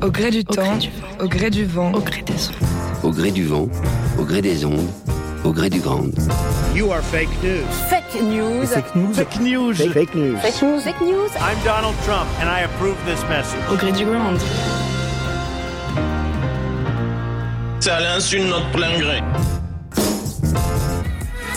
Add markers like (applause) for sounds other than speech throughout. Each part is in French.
Au gré du temps, au gré du vent, Au gré des ondes. Au gré du vent, au gré des ondes, au gré du grand. You are fake news. Fake news. Fake news. Fake news. Fake news. Fake news. I'm Donald Trump, and I approve this message. Au gré du ground. Ça l'insulte notre plein gré.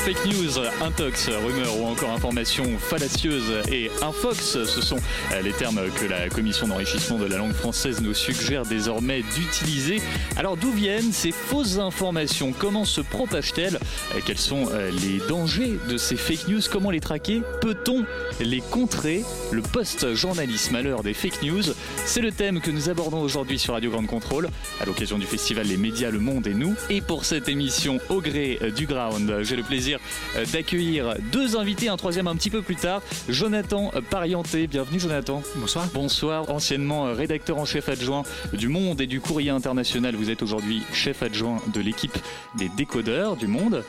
Fake news, intox, rumeur ou encore information fallacieuse et infox, ce sont les termes que la commission d'enrichissement de la langue française nous suggère désormais d'utiliser. Alors d'où viennent ces fausses informations? Comment se propagent-elles? Quels sont euh, les dangers de ces fake news? Comment les traquer? Peut-on les contrer? Le post-journalisme à l'heure des fake news, c'est le thème que nous abordons aujourd'hui sur Radio Grande Contrôle à l'occasion du festival Les médias, le monde et nous. Et pour cette émission au gré euh, du ground, j'ai le plaisir euh, d'accueillir deux invités, un troisième un petit peu plus tard. Jonathan Parienté, bienvenue Jonathan. Bonsoir. Bonsoir, anciennement euh, rédacteur en chef adjoint du Monde et du Courrier International. Vous êtes aujourd'hui chef adjoint de l'équipe des décodeurs du Monde.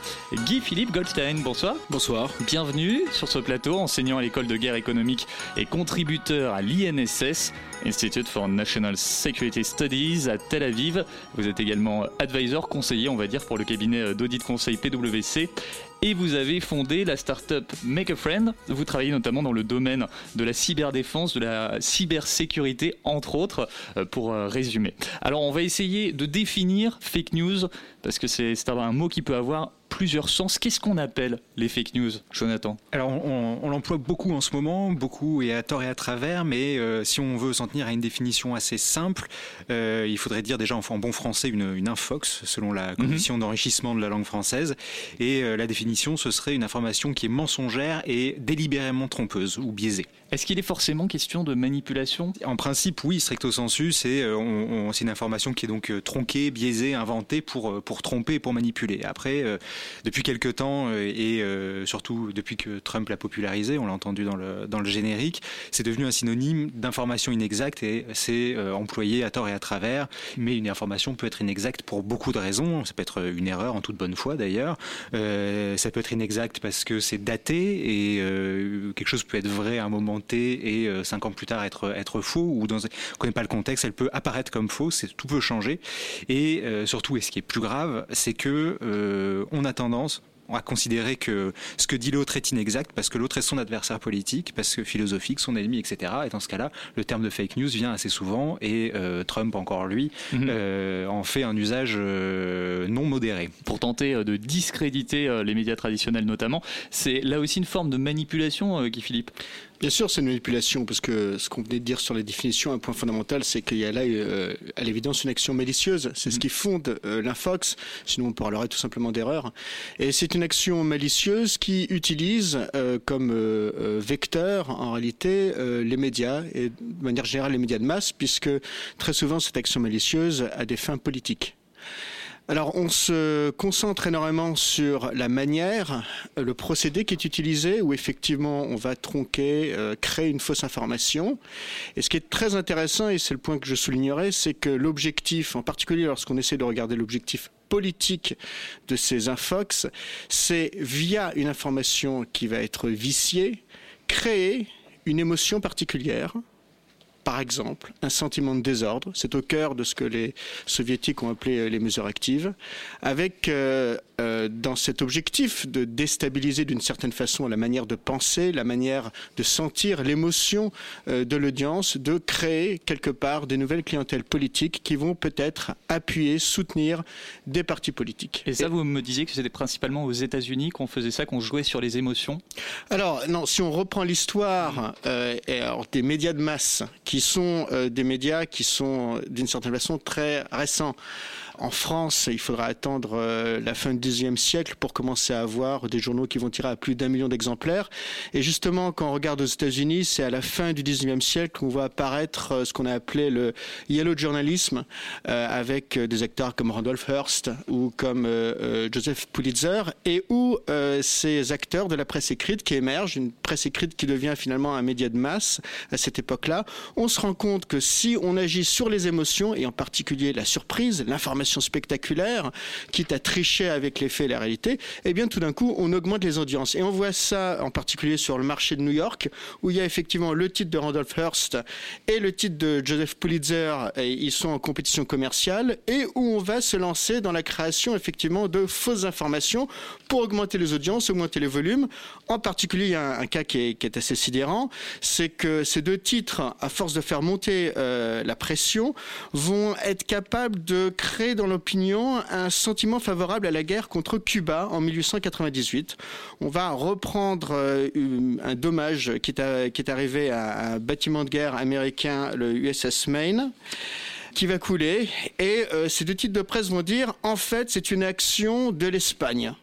Guy Philippe Goldstein, bonsoir. Bonsoir. Bienvenue sur ce plateau, enseignant à l'école de guerre économique et contributeur à l'INSS, Institute for National Security Studies à Tel Aviv. Vous êtes également advisor, conseiller, on va dire, pour le cabinet d'audit conseil PwC. Et vous avez fondé la start-up Make a Friend. Vous travaillez notamment dans le domaine de la cyberdéfense, de la cybersécurité, entre autres, euh, pour euh, résumer. Alors, on va essayer de définir fake news, parce que c'est c'est un mot qui peut avoir plusieurs sens. Qu'est-ce qu'on appelle les fake news, Jonathan? Alors on, on l'emploie beaucoup en ce moment, beaucoup et à tort et à travers, mais euh, si on veut s'en tenir à une définition assez simple, euh, il faudrait dire déjà en, en bon français une, une infox, selon la commission d'enrichissement de la langue française. Et euh, la définition, ce serait une information qui est mensongère et délibérément trompeuse ou biaisée. Est-ce qu'il est forcément question de manipulation? En principe, oui, stricto sensu, c'est euh, une information qui est donc euh, tronquée, biaisée, inventée pour, euh, pour tromper, pour manipuler. Après, depuis quelque temps, et surtout depuis que Trump l'a popularisé, on l'a entendu dans le, dans le générique, c'est devenu un synonyme d'information inexacte et c'est employé à tort et à travers. Mais une information peut être inexacte pour beaucoup de raisons. Ça peut être une erreur en toute bonne foi d'ailleurs. Ça peut être inexact parce que c'est daté et quelque chose peut être vrai à un moment Et euh, cinq ans plus tard être, faux ou dans, on connaît pas le contexte, elle peut apparaître comme faux, c'est tout peut changer. Et euh, surtout, et ce qui est plus grave, c'est que euh, on a tendance à considérer que ce que dit l'autre est inexact parce que l'autre est son adversaire politique, parce que philosophique, son ennemi, etc. Et dans ce cas-là, le terme de fake news vient assez souvent et euh, Trump encore lui Mhm. euh, en fait un usage euh, non modéré. pour tenter de discréditer les médias traditionnels notamment. C'est là aussi une forme de manipulation, euh, Guy Philippe? Bien sûr, c'est une manipulation, parce que ce qu'on venait de dire sur les définitions, un point fondamental, c'est qu'il y a là, euh, à l'évidence, une action malicieuse. C'est ce qui fonde euh, l'infox, sinon on parlerait tout simplement d'erreur. Et c'est une action malicieuse qui utilise euh, comme euh, euh, vecteur, en réalité, les médias, et de manière générale les médias de masse, puisque très souvent cette action malicieuse a des fins politiques. Alors, on se concentre énormément sur la manière, le procédé qui est utilisé, où effectivement on va tronquer, créer une fausse information. Et ce qui est très intéressant, et c'est le point que je soulignerai, c'est que l'objectif, en particulier lorsqu'on essaie de regarder l'objectif politique de ces infox, c'est via une information qui va être viciée, créer une émotion particulière, par exemple, un sentiment de désordre. C'est au cœur de ce que les soviétiques ont appelé euh, les mesures actives, avec euh, euh, dans cet objectif de déstabiliser d'une certaine façon la manière de penser, la manière de sentir l'émotion euh, de l'audience, de créer quelque part des nouvelles clientèles politiques qui vont peut-être appuyer, soutenir des partis politiques. Et ça, vous me disiez que c'était principalement aux États-Unis qu'on faisait ça, qu'on jouait sur les émotions? Alors, non, si on reprend l'histoire des médias de masse, qui sont euh, des médias qui sont euh, d'une certaine façon très récents. En France, il faudra attendre euh, la fin du XIXe siècle pour commencer à avoir des journaux qui vont tirer à plus d'un million d'exemplaires. Et justement, quand on regarde aux États-Unis, c'est à la fin du XIXe siècle qu'on voit apparaître euh, ce qu'on a appelé le yellow journalism, euh, avec des acteurs comme Randolph Hearst ou comme Joseph Pulitzer, et où ces acteurs de la presse écrite qui émergent, une presse écrite qui devient finalement un média de masse à cette époque-là, on se rend compte que si on agit sur les émotions, et en particulier la surprise, l'information spectaculaire, quitte à tricher avec les faits et la réalité, eh bien tout d'un coup, on augmente les audiences. Et on voit ça en particulier sur le marché de New York, où il y a effectivement le titre de Randolph Hearst et le titre de Joseph Pulitzer, et ils sont en compétition commerciale, et où on va se lancer dans la création effectivement de fausses informations pour augmenter les audiences, augmenter les volumes. En particulier, il y a un, cas qui est, qui est assez sidérant, c'est que ces deux titres, à force de faire monter euh, la pression, vont être capables de créer dans l'opinion un sentiment favorable à la guerre contre Cuba en 1898. On va reprendre euh, un dommage qui est, est arrivé à un bâtiment de guerre américain, le USS Maine qui va couler et euh, ces deux titres de presse vont dire en fait c'est une action de l'Espagne.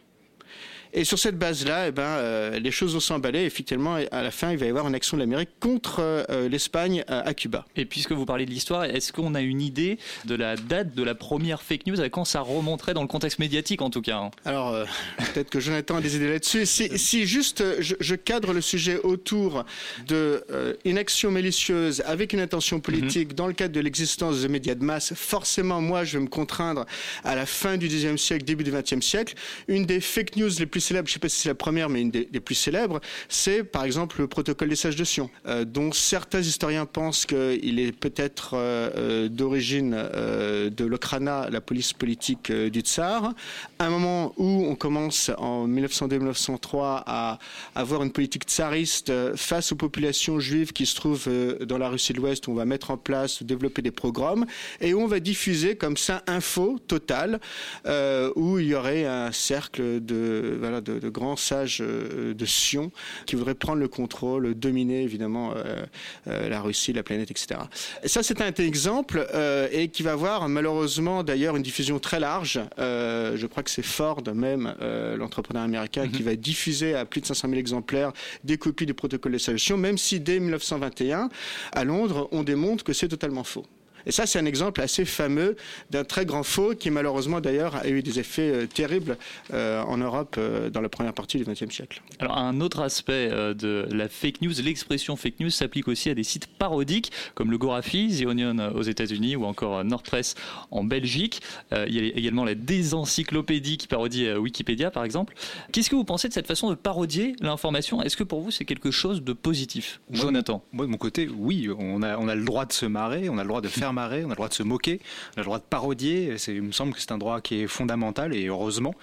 Et sur cette base-là, eh ben, euh, les choses vont s'emballer. Effectivement, à la fin, il va y avoir une action de l'Amérique contre euh, l'Espagne à, à Cuba. Et puisque vous parlez de l'histoire, est-ce qu'on a une idée de la date de la première fake news, à quand ça remonterait dans le contexte médiatique en tout cas hein? Alors, euh, peut-être que Jonathan a des idées là-dessus. Si, (laughs) si juste euh, je, je cadre le sujet autour de euh, une action malicieuse avec une intention politique dans le cadre de l'existence de médias de masse, forcément, moi, je vais me contraindre à la fin du XIXe siècle, début du XXe siècle. Une des fake news les plus célèbres, je ne sais pas si c'est la première, mais une des, plus célèbres, c'est par exemple le protocole des sages de Sion, euh, dont certains historiens pensent qu'il est peut-être euh, euh, d'origine de l'Okrana, la police politique du Tsar. Un moment où on commence en 1902-1903 à avoir une politique tsariste face aux populations juives qui se trouvent dans la Russie de l'Ouest, où on va mettre en place, développer des programmes, et où on va diffuser comme ça info totale, euh, où il y aurait un cercle de, voilà, de, de grands sages euh, de Sion qui voudraient prendre le contrôle, dominer évidemment euh, euh, la Russie, la planète, etc. Et ça, c'est un exemple euh, et qui va avoir malheureusement d'ailleurs une diffusion très large. Euh, je crois que c'est Ford même, euh, l'entrepreneur américain, qui va diffuser à plus de 500 000 exemplaires des copies du protocole de solution, même si dès 1921, à Londres, on démontre que c'est totalement faux. Et ça, c'est un exemple assez fameux d'un très grand faux qui, malheureusement, d'ailleurs, a eu des effets euh, terribles euh, en Europe euh, dans la première partie du XXe siècle. Alors un autre aspect euh, de la fake news, l'expression fake news s'applique aussi à des sites parodiques comme le Gorafi, The Onion aux États-Unis ou encore Nordpress en Belgique. Euh, il y a également la désencyclopédie qui parodie euh, Wikipédia par exemple. Qu'est-ce que vous pensez de cette façon de parodier l'information? Est-ce que pour vous c'est quelque chose de positif? Moi, Jonathan Moi, de mon côté, oui, on a, on a le droit de se marrer, on a le droit de faire marrer, on a le droit de se moquer, on a le droit de parodier. Il me semble que c'est un droit qui est fondamental et heureusement.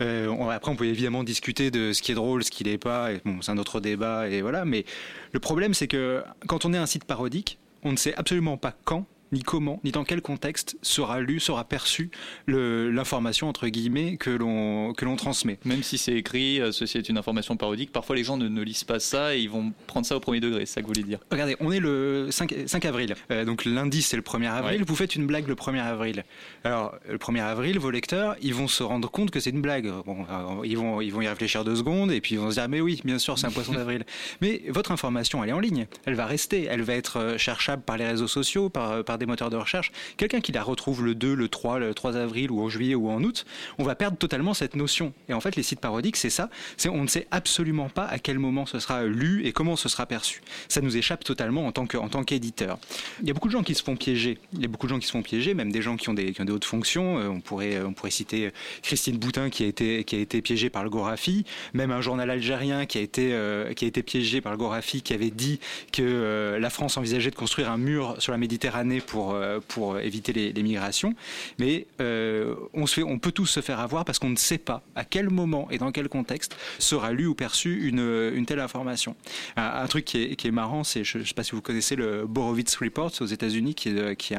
Euh, on- après, on peut évidemment discuter de ce qui est drôle, ce qui l'est pas. C'est un autre débat et voilà. Mais le problème, c'est que quand on est un site parodique, on ne sait absolument pas quand ni comment, ni dans quel contexte sera lu, sera perçue le- l'information entre guillemets que l'on que l'on transmet. Même si c'est écrit, euh, ceci est une information parodique, parfois les gens ne, ne lisent pas ça et ils vont prendre ça au premier degré, c'est ça que vous voulez dire Regardez, on est le 5, 5 avril. Euh, donc lundi, c'est le 1er avril. Ouais. Vous faites une blague le 1er avril. Alors, le 1er avril, vos lecteurs, ils vont se rendre compte que c'est une blague. Bon, euh, ils, vont, ils vont y réfléchir deux secondes et puis ils vont se dire, mais oui, bien sûr, c'est un poisson d'avril. (laughs) mais votre information, elle est en ligne. Elle va rester. Elle va être cherchable par les réseaux sociaux, par, euh, des moteurs de recherche. Quelqu'un qui la retrouve le 2, le 3, le 3 avril ou en juillet ou en août, on va perdre totalement cette notion. Et en fait, les sites parodiques, c'est ça. C'est on ne sait absolument pas à quel moment ce sera lu et comment ce sera perçu. Ça nous échappe totalement en tant qu'éditeur. Il y a beaucoup de gens qui se font piéger. Il y a beaucoup de gens qui se font piéger, même des gens qui ont des, hautes fonctions. Euh, on pourrait on pourrait citer Christine Boutin qui a été piégée par le Gorafi, même un journal algérien qui a été euh, piégé par le Gorafi qui avait dit que euh, la France envisageait de construire un mur sur la Méditerranée pour euh, pour éviter les, migrations. Mais euh, on peut tous se faire avoir parce qu'on ne sait pas à quel moment et dans quel contexte sera lu ou perçu une telle information. Un, truc qui est, marrant, c'est je, ne sais pas si vous connaissez le Borowitz Report aux États-Unis, qui est,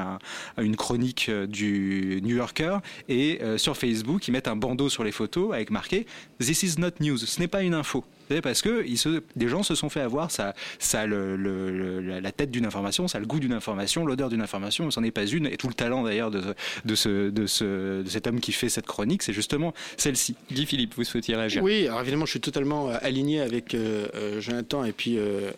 une chronique euh, du New Yorker, et sur Facebook, ils mettent un bandeau sur les photos avec marqué This is not news. Ce n'est pas une info. Parce que se, des gens se sont fait avoir. Ça, ça le, le, la tête d'une information, ça a le goût d'une information, l'odeur d'une information. Ce n'en est pas une. Et tout le talent d'ailleurs de, de, ce, de, ce, de cet homme qui fait cette chronique, c'est justement celle-ci. Guy Philippe, vous souhaitiez réagir? Oui, alors évidemment, je suis totalement aligné avec euh, Jonathan. Et puis, euh,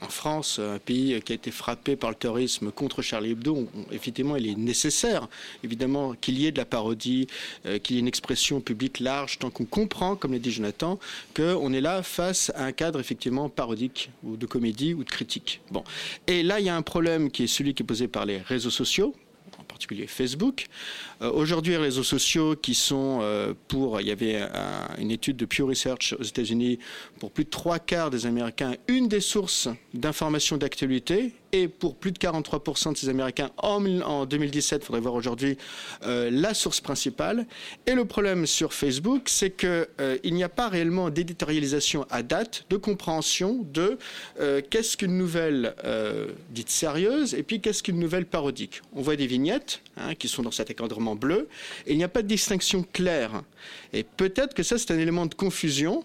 en France, un pays qui a été frappé par le terrorisme contre Charlie Hebdo, effectivement, il est nécessaire, évidemment, qu'il y ait de la parodie, qu'il y ait une expression publique large, tant qu'on comprend, comme l'a dit Jonathan, qu'on est là face à un cadre effectivement parodique ou de comédie ou de critique. Bon. Et là, il y a un problème qui est celui qui est posé par les réseaux sociaux en particulier Facebook. Euh, aujourd'hui, les réseaux sociaux qui sont euh, pour, il y avait une étude de Pew Research aux États-Unis, pour plus de trois quarts des Américains, une des sources d'information d'actualité et pour plus de 43% de ces Américains en, 2017, il faudrait voir aujourd'hui, euh, la source principale. Et le problème sur Facebook, c'est qu'il euh, n'y a pas réellement d'éditorialisation à date, de compréhension de euh, qu'est-ce qu'une nouvelle dite sérieuse et puis qu'est-ce qu'une nouvelle parodique. On voit des vignettes hein, qui sont dans cet encadrement bleu et il n'y a pas de distinction claire. Et peut-être que ça, c'est un élément de confusion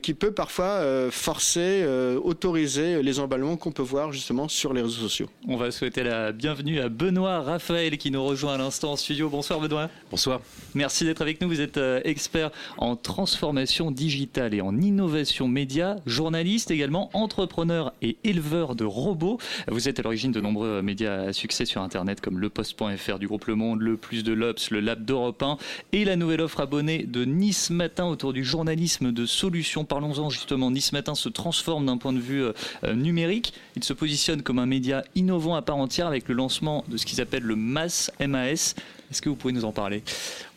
qui peut parfois euh, forcer, euh, autoriser les emballements qu'on peut voir justement sur les réseaux sociaux. On va souhaiter la bienvenue à Benoît Raphaël qui nous rejoint à l'instant en studio. Bonsoir Benoît. Bonsoir. Merci d'être avec nous. Vous êtes expert en transformation digitale et en innovation média, journaliste également, entrepreneur et éleveur de robots. Vous êtes à l'origine de nombreux médias à succès sur Internet comme lepost.fr du groupe Le Monde, Le Plus de l'Obs, le Lab d'Europe 1 et la nouvelle offre abonnée de Nice Matin autour du journalisme de solutions. Parlons-en justement. Nice Matin se transforme d'un point de vue euh, euh, numérique. Il se positionne comme un média innovant à part entière avec le lancement de ce qu'ils appellent le MAS, MAS, est-ce que vous pouvez nous en parler?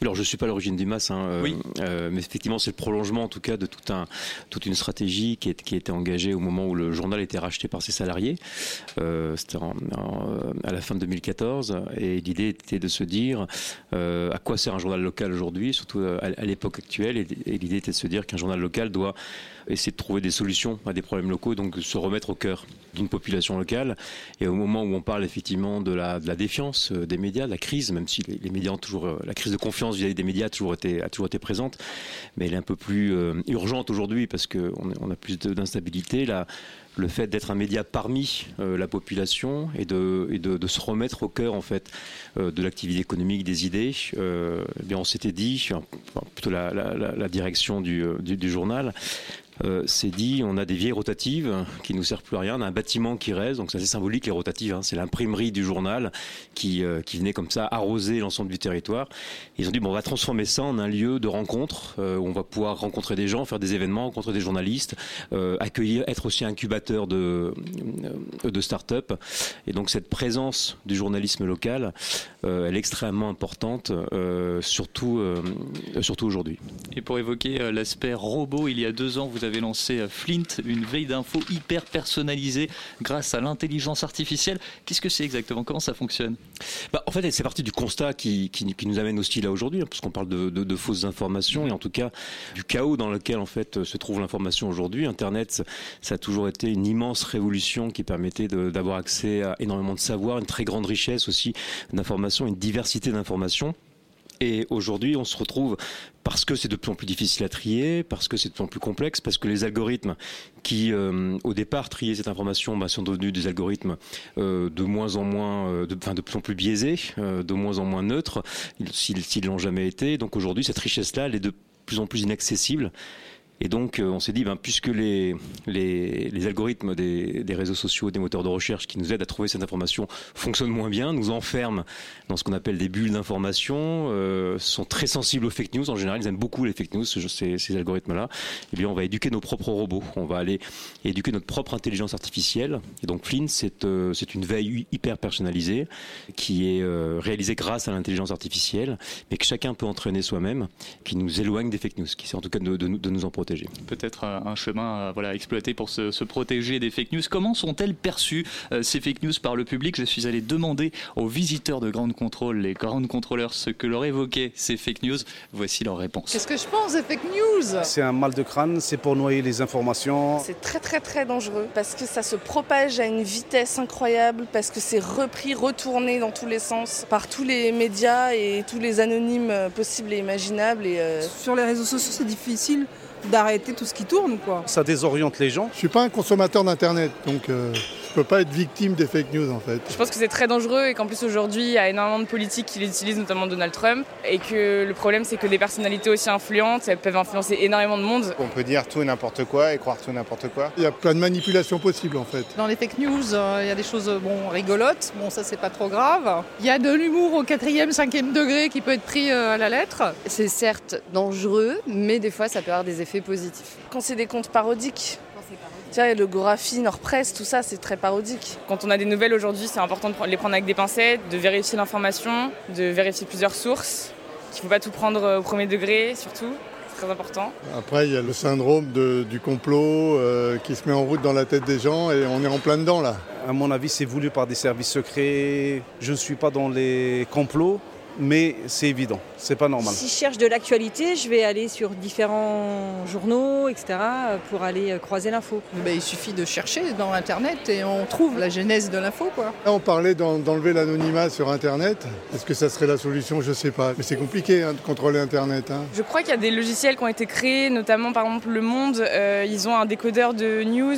Alors, je ne suis pas à l'origine du hein, euh, euh, mais effectivement, c'est le prolongement, en tout cas, de tout un, toute une stratégie qui, est, qui a été engagée au moment où le journal était racheté par ses salariés. Euh, C'était à la fin de 2014. Et l'idée était de se dire euh, à quoi sert un journal local aujourd'hui, surtout à, l'époque actuelle. Et, et l'idée était de se dire qu'un journal local doit essayer de trouver des solutions à des problèmes locaux, donc se remettre au cœur d'une population locale. Et au moment où on parle effectivement de la, défiance euh, des médias, de la crise, même si les, médias toujours, euh, la crise de confiance vis-à-vis des médias a toujours été, a toujours été présente, mais elle est un peu plus euh, urgente aujourd'hui parce qu'on on a plus d'instabilité. Le fait d'être un média parmi la population et, de, se remettre au cœur en fait de l'activité économique, des idées. eh bien, on s'était dit, plutôt la, direction du, du, du journal, euh, c'est dit, on a des vieilles rotatives qui nous servent plus à rien, on a un bâtiment qui reste, donc c'est assez symbolique les rotatives, hein. c'est l'imprimerie du journal qui, euh, qui venait comme ça arroser l'ensemble du territoire. Ils ont dit, bon, on va transformer ça en un lieu de rencontre, euh, où on va pouvoir rencontrer des gens, faire des événements, rencontrer des journalistes, accueillir, être aussi incubateur de, de start-up. Et donc cette présence du journalisme local, elle est extrêmement importante, surtout, surtout aujourd'hui. Et pour évoquer l'aspect robot, il y a deux ans, vous avez lancé euh, Flint, une veille d'infos hyper personnalisée grâce à l'intelligence artificielle. Qu'est-ce que c'est exactement? Comment ça fonctionne? Bah, En fait, c'est parti du constat qui, nous amène aussi là aujourd'hui, hein, parce qu'on parle de, fausses informations et en tout cas du chaos dans lequel en fait se trouve l'information aujourd'hui. Internet, ça a toujours été une immense révolution qui permettait d'avoir accès à énormément de savoir, une très grande richesse aussi d'informations, une diversité d'informations. Et aujourd'hui, on se retrouve parce que c'est de plus en plus difficile à trier, parce que c'est de plus en plus complexe, parce que les algorithmes qui, euh, au départ, triaient cette information, bah, sont devenus des algorithmes euh, de moins en moins, euh, enfin, de plus en plus biaisés, de moins en moins neutres, s'ils l'ont jamais été. Donc aujourd'hui, cette richesse-là, elle est de plus en plus inaccessible. Et donc, euh, on s'est dit, ben, puisque les, les, les algorithmes des, des, réseaux sociaux, des moteurs de recherche qui nous aident à trouver cette information fonctionnent moins bien, nous enferment dans ce qu'on appelle des bulles d'information, euh, sont très sensibles aux fake news. En général, ils aiment beaucoup les fake news, ces, ces algorithmes-là. Eh bien, on va éduquer nos propres robots. On va aller éduquer notre propre intelligence artificielle. Et donc, Flynn, c'est euh, une veille hyper personnalisée qui est euh, réalisée grâce à l'intelligence artificielle, mais que chacun peut entraîner soi-même, qui nous éloigne des fake news, qui c'est en tout cas de, de, de nous en protéger. Peut-être un chemin à voilà, exploiter pour se, protéger des fake news. Comment sont-elles perçues, euh, ces fake news, par le public? Je suis allé demander aux visiteurs de Grande Contrôle, les grandes contrôleurs, ce que leur évoquaient ces fake news. Voici leur réponse. Qu'est-ce que je pense des fake news? C'est un mal de crâne, c'est pour noyer les informations. C'est très très très dangereux parce que ça se propage à une vitesse incroyable, parce que c'est repris, retourné dans tous les sens par tous les médias et tous les anonymes possibles et imaginables. Et euh, Sur les réseaux sociaux, c'est difficile d'arrêter tout ce qui tourne. Quoi. Ça désoriente les gens. Je suis pas un consommateur d'Internet, donc euh, peux pas être victime des fake news en fait. Je pense que c'est très dangereux et qu'en plus aujourd'hui, il y a énormément de politiques qui les utilisent, notamment Donald Trump, et que le problème c'est que des personnalités aussi influentes, elles peuvent influencer énormément de monde. On peut dire tout et n'importe quoi et croire tout et n'importe quoi. Il y a plein de manipulations possibles en fait. Dans les fake news, euh, il y a des choses bon, rigolotes, bon ça c'est pas trop grave. Il y a de l'humour au quatrième, cinquième degré qui peut être pris euh, à la lettre. C'est certes dangereux, mais des fois ça peut avoir des effets positifs. Quand c'est des comptes parodiques, vois, le Gorafi, Nord-Presse, tout ça, c'est très parodique. Quand on a des nouvelles aujourd'hui, c'est important de les prendre avec des pincettes, de vérifier l'information, de vérifier plusieurs sources, qu'il ne faut pas tout prendre au premier degré, surtout. C'est très important. Après, il y a le syndrome de, du complot euh, qui se met en route dans la tête des gens et on est en plein dedans là. À mon avis, c'est voulu par des services secrets. Je ne suis pas dans les complots, mais c'est évident, c'est pas normal. Si je cherche de l'actualité, je vais aller sur différents journaux, etc., pour aller croiser l'info. Ben, il suffit de chercher dans Internet et on trouve la genèse de l'info. Quoi. Là, on parlait d'enlever l'anonymat sur Internet. Est-ce que ça serait la solution? Je sais pas. Mais c'est compliqué hein, de contrôler Internet. Hein. Je crois qu'il y a des logiciels qui ont été créés, notamment par exemple Le Monde, euh, ils ont un décodeur de news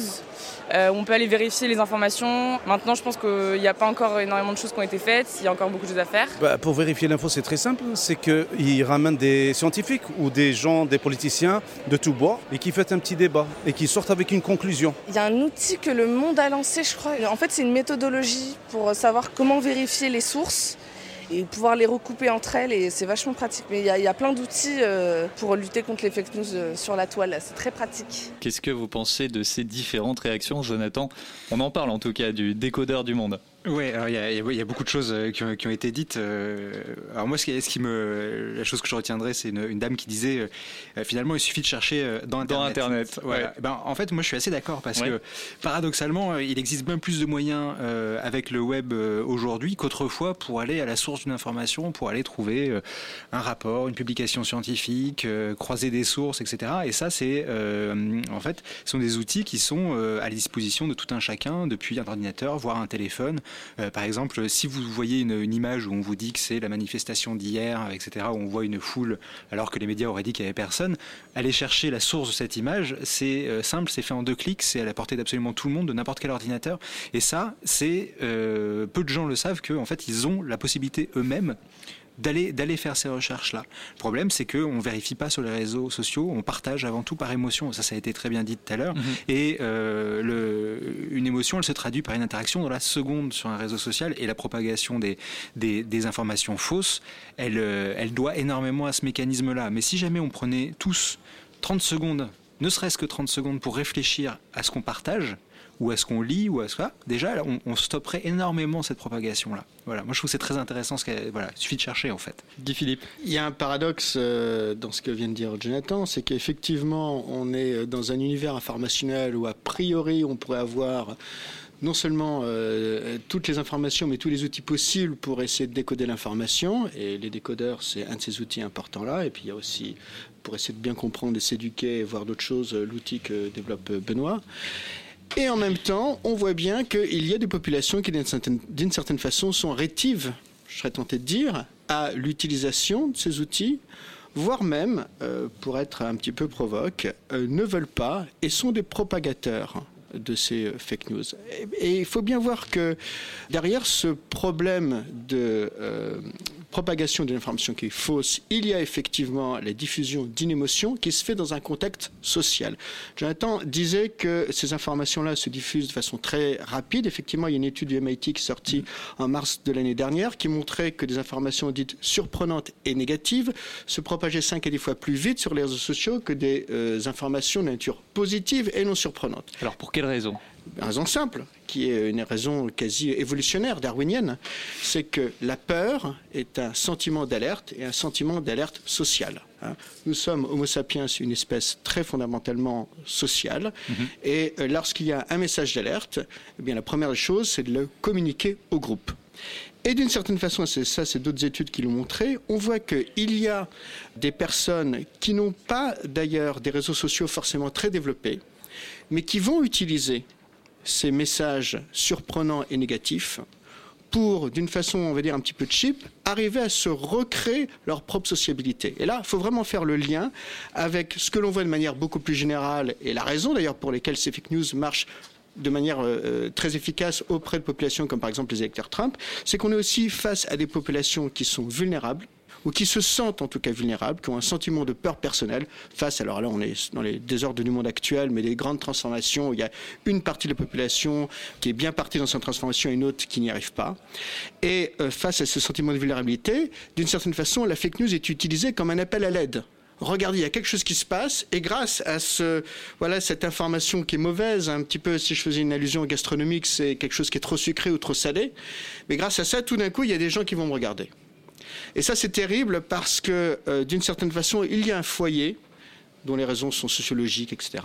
euh, on peut aller vérifier les informations. Maintenant, je pense qu'il n'y a pas encore énormément de choses qui ont été faites, il y a encore beaucoup de choses à faire. Bah, pour vérifier l'info, c'est très simple, c'est qu'ils ramènent des scientifiques ou des gens, des politiciens de tout bois et qui font un petit débat et qui sortent avec une conclusion. Il y a un outil que le monde a lancé, je crois. En fait, c'est une méthodologie pour savoir comment vérifier les sources et pouvoir les recouper entre elles et c'est vachement pratique. Mais il y, y, a plein d'outils euh, pour lutter contre les fake news euh, sur la toile, c'est très pratique. Qu'est-ce que vous pensez de ces différentes réactions, Jonathan? On en parle en tout cas du décodeur du monde. Oui, alors il y, y, y, a beaucoup de choses euh, qui ont, qui ont été dites. Alors moi, ce qui, ce qui, me, la chose que je retiendrai, c'est une, une, dame qui disait euh, finalement, il suffit de chercher dans Internet. Dans Internet. Voilà. Ouais. Ben, en fait, moi, je suis assez d'accord parce ouais. que paradoxalement, il existe bien plus de moyens euh, avec le web aujourd'hui qu'autrefois pour aller à la source d'une information, pour aller trouver euh, un rapport, une publication scientifique, euh, croiser des sources, etc. Et ça, c'est en fait, ce sont des outils qui sont à la disposition de tout un chacun depuis un ordinateur, voire un téléphone. Euh, par exemple, si vous voyez une, image où on vous dit que c'est la manifestation d'hier, etc., où on voit une foule alors que les médias auraient dit qu'il n'y avait personne, allez chercher la source de cette image. C'est euh, simple, c'est fait en deux clics, c'est à la portée d'absolument tout le monde, de n'importe quel ordinateur. Et ça, c'est euh, peu de gens le savent qu'en fait, ils ont la possibilité eux-mêmes d'aller d'aller faire ces recherches là. Le problème c'est que on vérifie pas sur les réseaux sociaux, on partage avant tout par émotion. Ça ça a été très bien dit tout à l'heure. Mhm. Mm -hmm. Et euh, le, une émotion, elle se traduit par une interaction dans la seconde sur un réseau social et la propagation des des, des informations fausses, elle euh, elle doit énormément à ce mécanisme là. Mais si jamais on prenait tous 30 secondes, ne serait-ce que 30 secondes pour réfléchir à ce qu'on partage ou à ce qu'on lit ou à ce déjà on, on, stopperait énormément cette propagation là voilà moi je trouve c'est très intéressant ce voilà il suffit de chercher en fait Guy Philippe il y a un paradoxe euh, dans ce que vient de dire Jonathan c'est qu'effectivement on est dans un univers informationnel où a priori on pourrait avoir non seulement euh, toutes les informations, mais tous les outils possibles pour essayer de décoder l'information. Et les décodeurs, c'est un de ces outils importants-là. Et puis il y a aussi, pour essayer de bien comprendre et s'éduquer et voir d'autres choses, l'outil que développe Benoît. Et en même temps, on voit bien qu'il y a des populations qui, d'une certaine, façon, sont rétives, je serais tenté de dire, à l'utilisation de ces outils, voire même, euh, pour être un petit peu provoque, euh, ne veulent pas et sont des propagateurs de ces fake news. Et il faut bien voir que derrière ce problème de euh, propagation d'une information qui est fausse, il y a effectivement la diffusion d'une émotion qui se fait dans un contexte social. Jonathan disait que ces informations-là se diffusent de façon très rapide. Effectivement, il y a une étude du MIT qui est sortie en mars de l'année dernière qui montrait que des informations dites surprenantes et négatives se propageaient 5 à 10 fois plus vite sur les réseaux sociaux que des euh, informations de nature positive et non surprenante. Alors pour quelle raison? une raison simple, qui est une raison quasi évolutionnaire, darwinienne, c'est que la peur est un sentiment d'alerte et un sentiment d'alerte sociale. Nous sommes, Homo sapiens, une espèce très fondamentalement sociale, mm -hmm. et lorsqu'il y a un message d'alerte, eh bien la première chose, c'est de le communiquer au groupe. Et d'une certaine façon, c'est ça, c'est d'autres études qui l'ont montré, on voit qu'il y a des personnes qui n'ont pas d'ailleurs des réseaux sociaux forcément très développés, mais qui vont utiliser ces messages surprenants et négatifs pour, d'une façon, on va dire, un petit peu cheap, arriver à se recréer leur propre sociabilité. Et là, il faut vraiment faire le lien avec ce que l'on voit de manière beaucoup plus générale, et la raison d'ailleurs pour lesquelles ces fake news marchent de manière euh, très efficace auprès de populations comme par exemple les électeurs Trump, c'est qu'on est aussi face à des populations qui sont vulnérables, ou qui se sentent en tout cas vulnérables, qui ont un sentiment de peur personnelle face, alors là on est dans les désordres du monde actuel, mais des grandes transformations où il y a une partie de la population qui est bien partie dans sa transformation et une autre qui n'y arrive pas. Et euh, face à ce sentiment de vulnérabilité, d'une certaine façon, la fake news est utilisée comme un appel à l'aide regardez, il y a quelque chose qui se passe, et grâce à ce, voilà, cette information qui est mauvaise, un petit peu, si je faisais une allusion gastronomique, c'est quelque chose qui est trop sucré ou trop salé, mais grâce à ça, tout d'un coup, il y a des gens qui vont me regarder. Et ça, c'est terrible parce que, euh, d'une certaine façon, il y a un foyer dont les raisons sont sociologiques, etc.,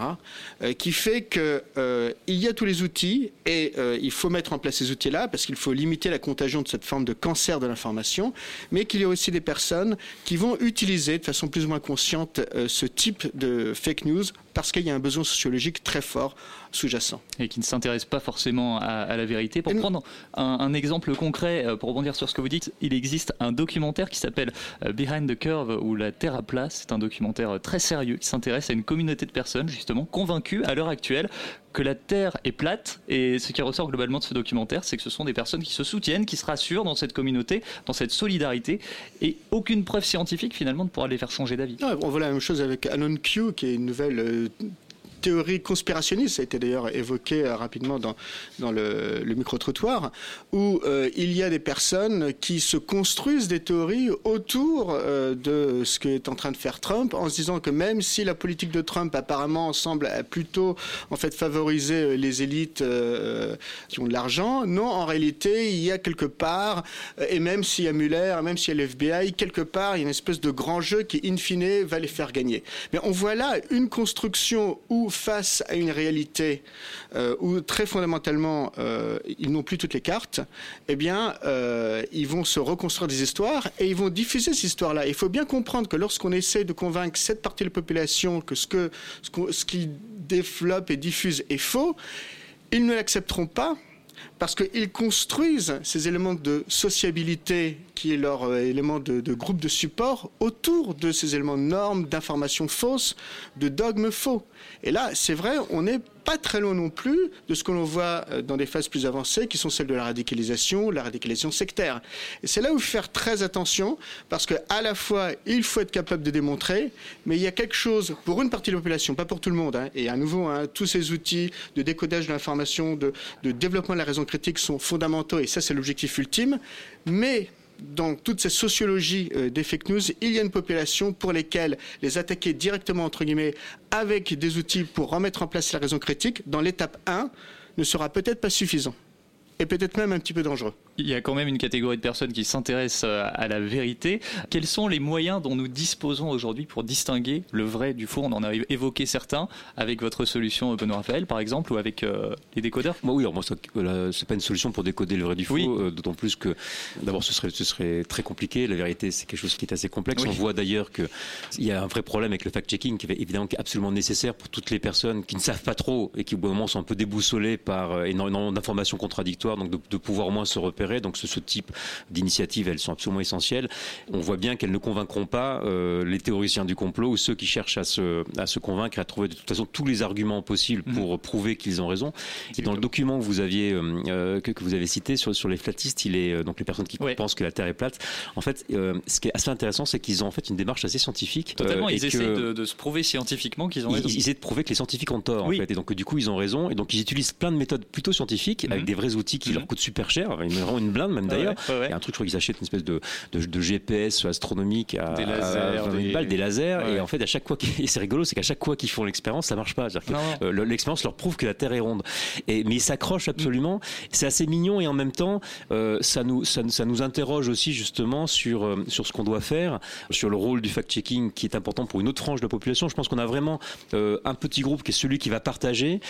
euh, qui fait qu'il euh, y a tous les outils et il faut mettre en place ces outils-là parce qu'il faut limiter la contagion de cette forme de cancer de l'information, mais qu'il y a aussi des personnes qui vont utiliser de façon plus ou moins consciente ce type de fake news parce qu'il y a un besoin sociologique très fort sous-jacent. Et qui ne s'intéresse pas forcément à, la vérité. Pour prendre un, exemple concret, euh, pour rebondir sur ce que vous dites, il existe un documentaire qui s'appelle euh, Behind the Curve ou La Terre à plat. C'est un documentaire euh, très sérieux qui s'intéresse à une communauté de personnes justement convaincues à l'heure actuelle que la Terre est plate. Et ce qui ressort globalement de ce documentaire, c'est que ce sont des personnes qui se soutiennent, qui se rassurent dans cette communauté, dans cette solidarité, et aucune preuve scientifique finalement ne pourra les faire changer d'avis. on voit la même chose avec Anon qui est une nouvelle théorie conspirationniste, ça a été d'ailleurs évoqué euh, rapidement dans, dans le, micro-trottoir, où euh, il y a des personnes qui se construisent des théories autour euh, de ce qu'est en train de faire Trump, en se disant que même si la politique de Trump apparemment semble plutôt en fait favoriser les élites qui ont de l'argent, non, en réalité, il y a quelque part, et même s'il y a Mueller, même s'il y a l'FBI, quelque part, il y a une espèce de grand jeu qui, in fine, va les faire gagner. Mais on voit là une construction où face à une réalité euh, où très fondamentalement euh, ils n'ont plus toutes les cartes, eh bien euh, ils vont se reconstruire des histoires et ils vont diffuser ces histoires-là. Il faut bien comprendre que lorsqu'on essaie de convaincre cette partie de la population que ce que ce, ce qu'ils développent et diffusent est faux, ils ne l'accepteront pas parce qu'ils construisent ces éléments de sociabilité, qui est leur euh, élément de, groupe de support, autour de ces éléments de normes, d'informations fausses, de dogmes faux. Et là, c'est vrai, on n'est pas très loin non plus de ce que l'on voit euh, dans des phases plus avancées, qui sont celles de la radicalisation, la radicalisation sectaire. Et c'est là où il faut faire très attention, parce que à la fois, il faut être capable de démontrer, mais il y a quelque chose pour une partie de la population, pas pour tout le monde. Hein, et à nouveau, hein, tous ces outils de décodage de l'information, de, de développement de la raison critique sont fondamentaux, et ça, c'est l'objectif ultime. Mais dans toute cette sociologie euh, des fake news, il y a une population pour lesquelles les attaquer directement, entre guillemets, avec des outils pour remettre en place la raison critique, dans l'étape 1, ne sera peut-être pas suffisant. Et peut-être même un petit peu dangereux il y a quand même une catégorie de personnes qui s'intéressent euh, à la vérité. Quels sont les moyens dont nous disposons aujourd'hui pour distinguer le vrai du faux? On en a évoqué certains avec votre solution Benoît Raphaël par exemple ou avec euh, les décodeurs? Moi oui, alors moi c'est pas une solution pour décoder le vrai du faux, euh, d'autant plus que d'abord ce serait ce serait très compliqué. La vérité c'est quelque chose qui est assez complexe. On voit d'ailleurs que il y a un vrai problème avec le fact-checking qui est évidemment absolument nécessaire pour toutes les personnes qui ne savent pas trop et qui au bout moment sont un peu déboussolées par énormément d'informations contradictoires, donc de, de pouvoir au moins se repérer donc ce, type d'initiatives, elles sont absolument essentielles. On voit bien qu'elles ne convaincront pas euh, les théoriciens du complot ou ceux qui cherchent à se, à se convaincre et à trouver de toute façon tous les arguments possibles mhm. pour prouver qu'ils ont raison. Et dans le document que vous aviez euh, euh, que, vous avez cité sur, sur les flatistes, il est donc les personnes qui pensent que la Terre est plate. En fait, ce qui est assez intéressant, c'est qu'ils ont en fait une démarche assez scientifique. Totalement. ils essaient de, se prouver scientifiquement qu'ils ont raison. Ils, essaient de prouver que les scientifiques ont tort. En fait. Et donc du coup, ils ont raison. Et donc ils utilisent plein de méthodes plutôt scientifiques avec mhm. des vrais outils qui leur mhm. coûtent super cher. Ils une blinde même d'ailleurs. Il y a un truc, je crois qu'ils achètent une espèce de, de, GPS astronomique à, des lasers, des... lasers. Et en fait, à chaque fois, c'est rigolo, c'est qu'à chaque fois qu'ils font l'expérience, ça marche pas. Euh, l'expérience leur prouve que la Terre est ronde. Et, mais ils s'accrochent absolument. C'est assez mignon et en même temps, euh, ça, nous, ça, ça, nous interroge aussi justement sur, euh, sur ce qu'on doit faire, sur le rôle du fact-checking qui est important pour une autre frange de la population. Je pense qu'on a vraiment un petit groupe qui est celui qui va partager,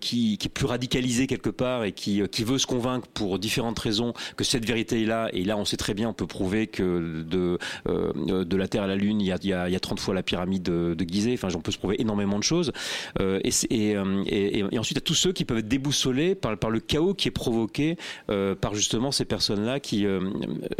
qui, qui, est plus radicalisé quelque part et qui, qui veut se convaincre pour différentes raisons que cette vérité est là, et là on sait très bien, on peut prouver que de, euh, de la Terre à la Lune, il y a, il y a, il y a 30 fois la pyramide de, de Gizeh, enfin on peut se prouver énormément de choses. Euh, et, et, et, et, ensuite, a tous ceux qui peuvent être déboussolés par, par le chaos qui est provoqué euh, par justement ces personnes-là qui, euh,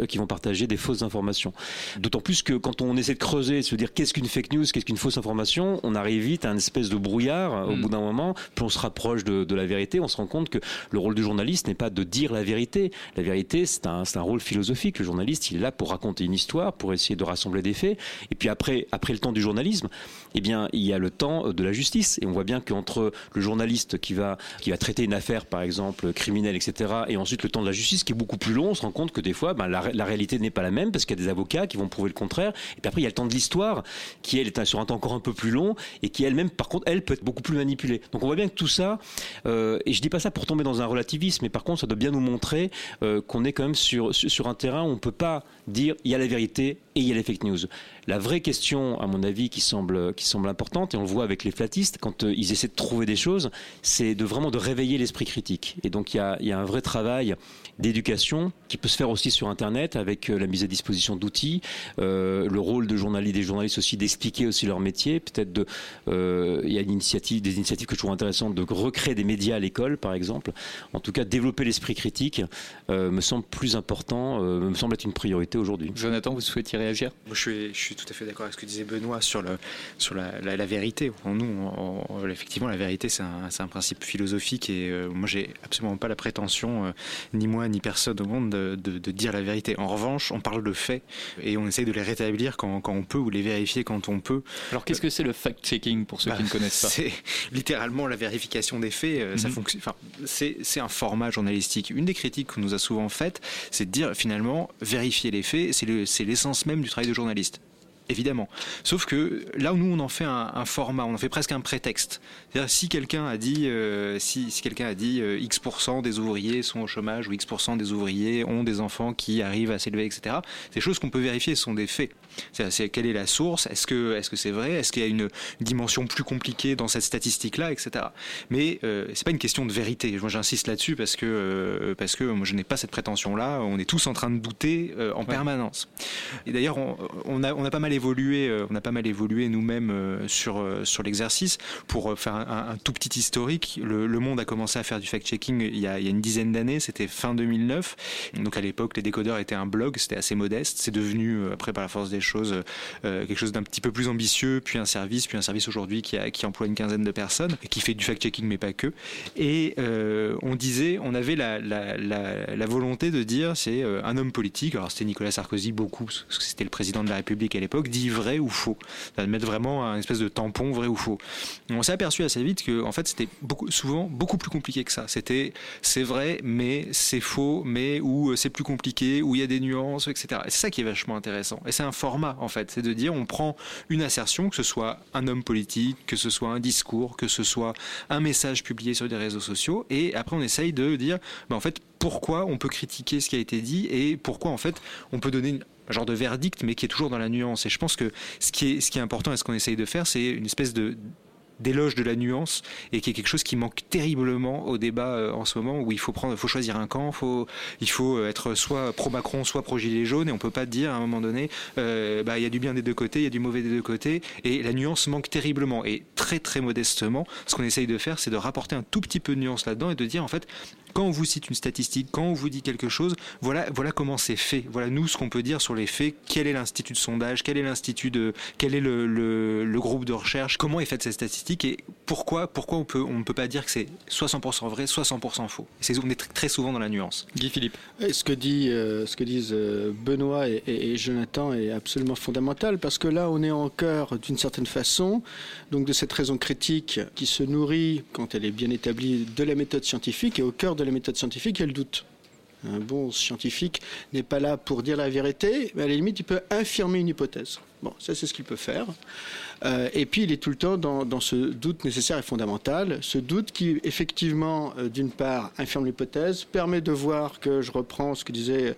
qui vont partager des fausses informations. D'autant plus que quand on essaie de creuser, de se dire qu'est-ce qu'une fake news, qu'est-ce qu'une fausse information, on arrive vite à une espèce de brouillard au Mm. bout d'un moment, plus on se rapproche de, de la vérité, on se rend compte que le rôle du journaliste n'est pas de dire la vérité. La vérité, c'est un, rôle philosophique. Le journaliste, il est là pour raconter une histoire, pour essayer de rassembler des faits. Et puis après, après le temps du journalisme, eh bien, il y a le temps de la justice. Et on voit bien qu'entre le journaliste qui va, qui va traiter une affaire, par exemple, criminelle, etc., et ensuite le temps de la justice qui est beaucoup plus long, on se rend compte que des fois, ben, la, réalité n'est pas la même parce qu'il y a des avocats qui vont prouver le contraire. Et puis après, il y a le temps de l'histoire qui, elle, est sur un temps encore un peu plus long et qui elle-même, par contre, elle peut être beaucoup plus manipulée. Donc on voit bien que tout ça, euh, et je dis pas ça pour tomber dans un relativisme, mais par contre, ça doit bien nous montrer euh, qu'on est quand même sur, sur, un terrain où on peut pas dire il y a la vérité et il y a les fake news. La vraie question, à mon avis, qui semble, qui semble importante, et on le voit avec les flatistes, quand euh, ils essaient de trouver des choses, c'est de vraiment de réveiller l'esprit critique. Et donc il y a, y a un vrai travail d'éducation qui peut se faire aussi sur Internet avec euh, la mise à disposition d'outils, euh, le rôle de journalistes, des journalistes aussi d'expliquer aussi leur métier, peut-être de, euh, il y a une initiative, des initiatives que je trouve intéressantes de recréer des médias à l'école, par exemple. En tout cas, développer l'esprit critique euh, me semble plus important, euh, me semble être une priorité aujourd'hui. Jonathan, vous souhaitiez réagir? Moi, je suis, je suis tout à fait d'accord avec ce que disait Benoît sur, le, sur la, la, la vérité. En nous, on, on, effectivement, la vérité, c'est un, un, principe philosophique et euh, moi, j'ai absolument pas la prétention, euh, ni moi, ni personne au monde, de, de, de, dire la vérité. En revanche, on parle de faits et on essaye de les rétablir quand, quand on peut ou les vérifier quand on peut. Alors, qu'est-ce que c'est le fact-checking pour ceux bah, qui ne connaissent pas (laughs) C'est littéralement la vérification des faits. Euh, mm -hmm. ça fonctionne. Enfin, c'est un format journalistique. Une des critiques qu'on nous a souvent faites, c'est de dire finalement vérifier les faits, c'est l'essence le, même du travail de journaliste évidemment. Sauf que là où nous on en fait un, un format, on en fait presque un prétexte. C'est-à-dire si quelqu'un a dit, euh, si, si quelqu'un a dit euh, X% des ouvriers sont au chômage ou X% des ouvriers ont des enfants qui arrivent à s'élever, etc. Des choses qu'on peut vérifier, ce sont des faits. C'est quelle est la source Est-ce que est-ce que c'est vrai Est-ce qu'il y a une dimension plus compliquée dans cette statistique-là, etc. Mais euh, c'est pas une question de vérité. Moi j'insiste là-dessus parce que euh, parce que moi je n'ai pas cette prétention-là. On est tous en train de douter euh, en ouais. permanence. Et d'ailleurs on, on, a on a pas mal euh, on a pas mal évolué nous-mêmes euh, sur sur l'exercice pour faire un, tout petit historique. Le, Monde a commencé à faire du fact-checking il, y a une dizaine d'années. C'était fin 2009. Donc à l'époque les décodeurs étaient un blog, c'était assez modeste. C'est devenu euh, après par la force des choses euh, quelque chose d'un petit peu plus ambitieux, puis un service, puis un service aujourd'hui qui, emploie une quinzaine de personnes et qui fait du fact-checking mais pas que. Et euh, on disait, on avait la, la, volonté de dire c'est euh, un homme politique, alors c'était Nicolas Sarkozy beaucoup, parce que c'était le président de la République à l'époque, dit vrai ou faux. Ça mettre vraiment un espèce de tampon vrai ou faux. On s'est aperçu assez vite que en fait c'était souvent beaucoup plus compliqué que ça. C'était c'est vrai mais c'est faux mais ou c'est plus compliqué ou il y a des nuances etc. Et c'est ça qui est vachement intéressant. Et c'est un format en fait, c'est de dire on prend une assertion, que ce soit un homme politique, que ce soit un discours, que ce soit un message publié sur des réseaux sociaux, et après on essaye de dire ben, en fait pourquoi on peut critiquer ce qui a été dit et pourquoi en fait on peut donner une, un genre de verdict mais qui est toujours dans la nuance. Et je pense que ce qui est, important et ce qu'on essaye de faire, c'est une espèce de d'éloge de la nuance et qui est quelque chose qui manque terriblement au débat euh, en ce moment où il faut prendre, faut choisir un camp, il faut être soit pro Macron, soit pro gilet jaune et on peut pas dire à un moment donné, euh, bah il y a du bien des deux côtés, il y a du mauvais des deux côtés. Et la nuance manque terriblement. Et très très modestement, ce qu'on essaye de faire, c'est de rapporter un tout petit peu de nuance là-dedans et de dire en fait quand on vous cite une statistique, quand on vous dit quelque chose, voilà, voilà comment c'est fait. Voilà nous ce qu'on peut dire sur les faits. Quel est l'institut de sondage? Quel est l'institut de Quel est le, le, le, groupe de recherche? Comment est faite cette statistique? Et pourquoi Pourquoi on peut on ne peut pas dire que c'est soit 100% vrai, soit 100% faux? C'est on est très souvent dans la nuance. Guy Philippe. Et ce que dit euh, ce que disent euh, Benoît et, et, et, Jonathan est absolument fondamental parce que là on est en cœur d'une certaine façon donc de cette raison critique qui se nourrit quand elle est bien établie de la méthode scientifique et au cœur de la méthode scientifique, a le doute. Un bon scientifique n'est pas là pour dire la vérité, mais à la limite, il peut infirmer une hypothèse. Bon, ça c'est ce qu'il peut faire. Euh, et puis il est tout le temps dans, ce doute nécessaire et fondamental, ce doute qui effectivement, euh, d'une part, infirme l'hypothèse, permet de voir que, je reprends ce que disait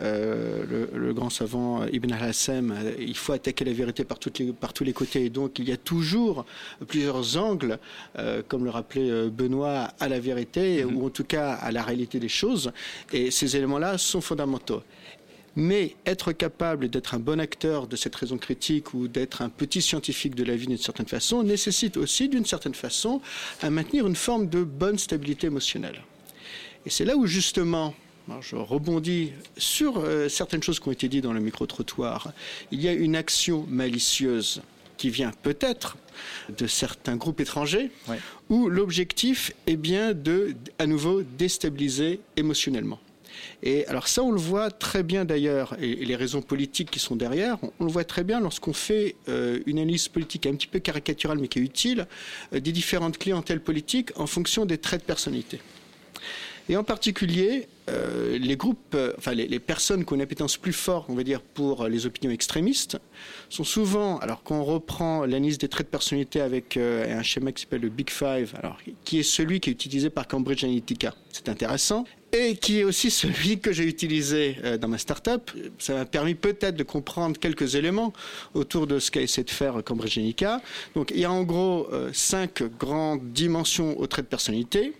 euh, le, grand savant Ibn al-Hassem, il faut attaquer la vérité par, par, tous les côtés, et donc il y a toujours plusieurs angles, comme le rappelait Benoît, à la vérité, mm-hmm. ou en tout cas à la réalité des choses, et ces éléments-là sont fondamentaux. Mais être capable d'être un bon acteur de cette raison critique ou d'être un petit scientifique de la vie d'une certaine façon nécessite aussi d'une certaine façon à maintenir une forme de bonne stabilité émotionnelle. Et c'est là où justement, je rebondis sur euh, certaines choses qui ont été dites dans le micro-trottoir, il y a une action malicieuse qui vient peut-être de certains groupes étrangers, où l'objectif est bien de, à nouveau, déstabiliser émotionnellement. Et alors ça, on le voit très bien d'ailleurs, et, les raisons politiques qui sont derrière, on, le voit très bien lorsqu'on fait euh, une analyse politique un petit peu caricaturale mais qui est utile, euh, des différentes clientèles politiques en fonction des traits de personnalité. Et en particulier, euh, enfin les, personnes qui ont une appétence plus forte, on va dire, pour les opinions extrémistes, sont souvent, alors qu'on reprend l'analyse des traits de personnalité avec un schéma qui s'appelle le Big Five, alors qui est celui qui est utilisé par Cambridge Analytica, c'est intéressant, et qui est aussi celui que j'ai utilisé euh, dans ma startup. Ça m'a permis peut-être de comprendre quelques éléments autour de ce qu'a essayé de faire Cambridge Analytica. Donc il y a en gros euh, cinq grandes dimensions au trait de personnalité.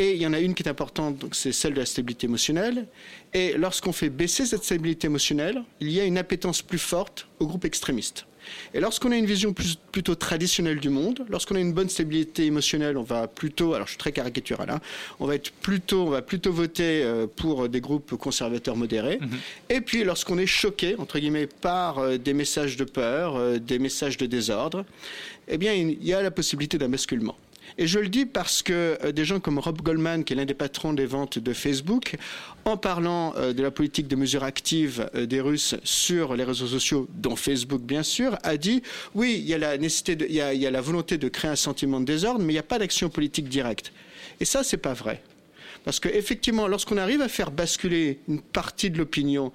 Et il y en a une qui est importante, donc c'est celle de la stabilité émotionnelle. Et lorsqu'on fait baisser cette stabilité émotionnelle, il y a une appétence plus forte au groupe extrémiste. Et lorsqu'on a une vision plutôt traditionnelle du monde, lorsqu'on a une bonne stabilité émotionnelle, on va plutôt, alors je suis très caricatural, hein, on va être plutôt, on va plutôt voter euh, pour des groupes conservateurs modérés. Mhm. Et puis lorsqu'on est choqué, entre guillemets, par euh, des messages de peur, euh, des messages de désordre, eh bien il y a la possibilité d'un basculement. Et je le dis parce que euh, des gens comme Rob Goldman, qui est l'un des patrons des ventes de Facebook, en parlant euh, de la politique de mesures actives euh, des Russes sur les réseaux sociaux, dont Facebook bien sûr, a dit oui, il y a la nécessité, il, y a, la volonté de créer un sentiment de désordre, mais il n'y a pas d'action politique directe. Et ça, c'est pas vrai. Parce qu'effectivement, lorsqu'on arrive à faire basculer une partie de l'opinion,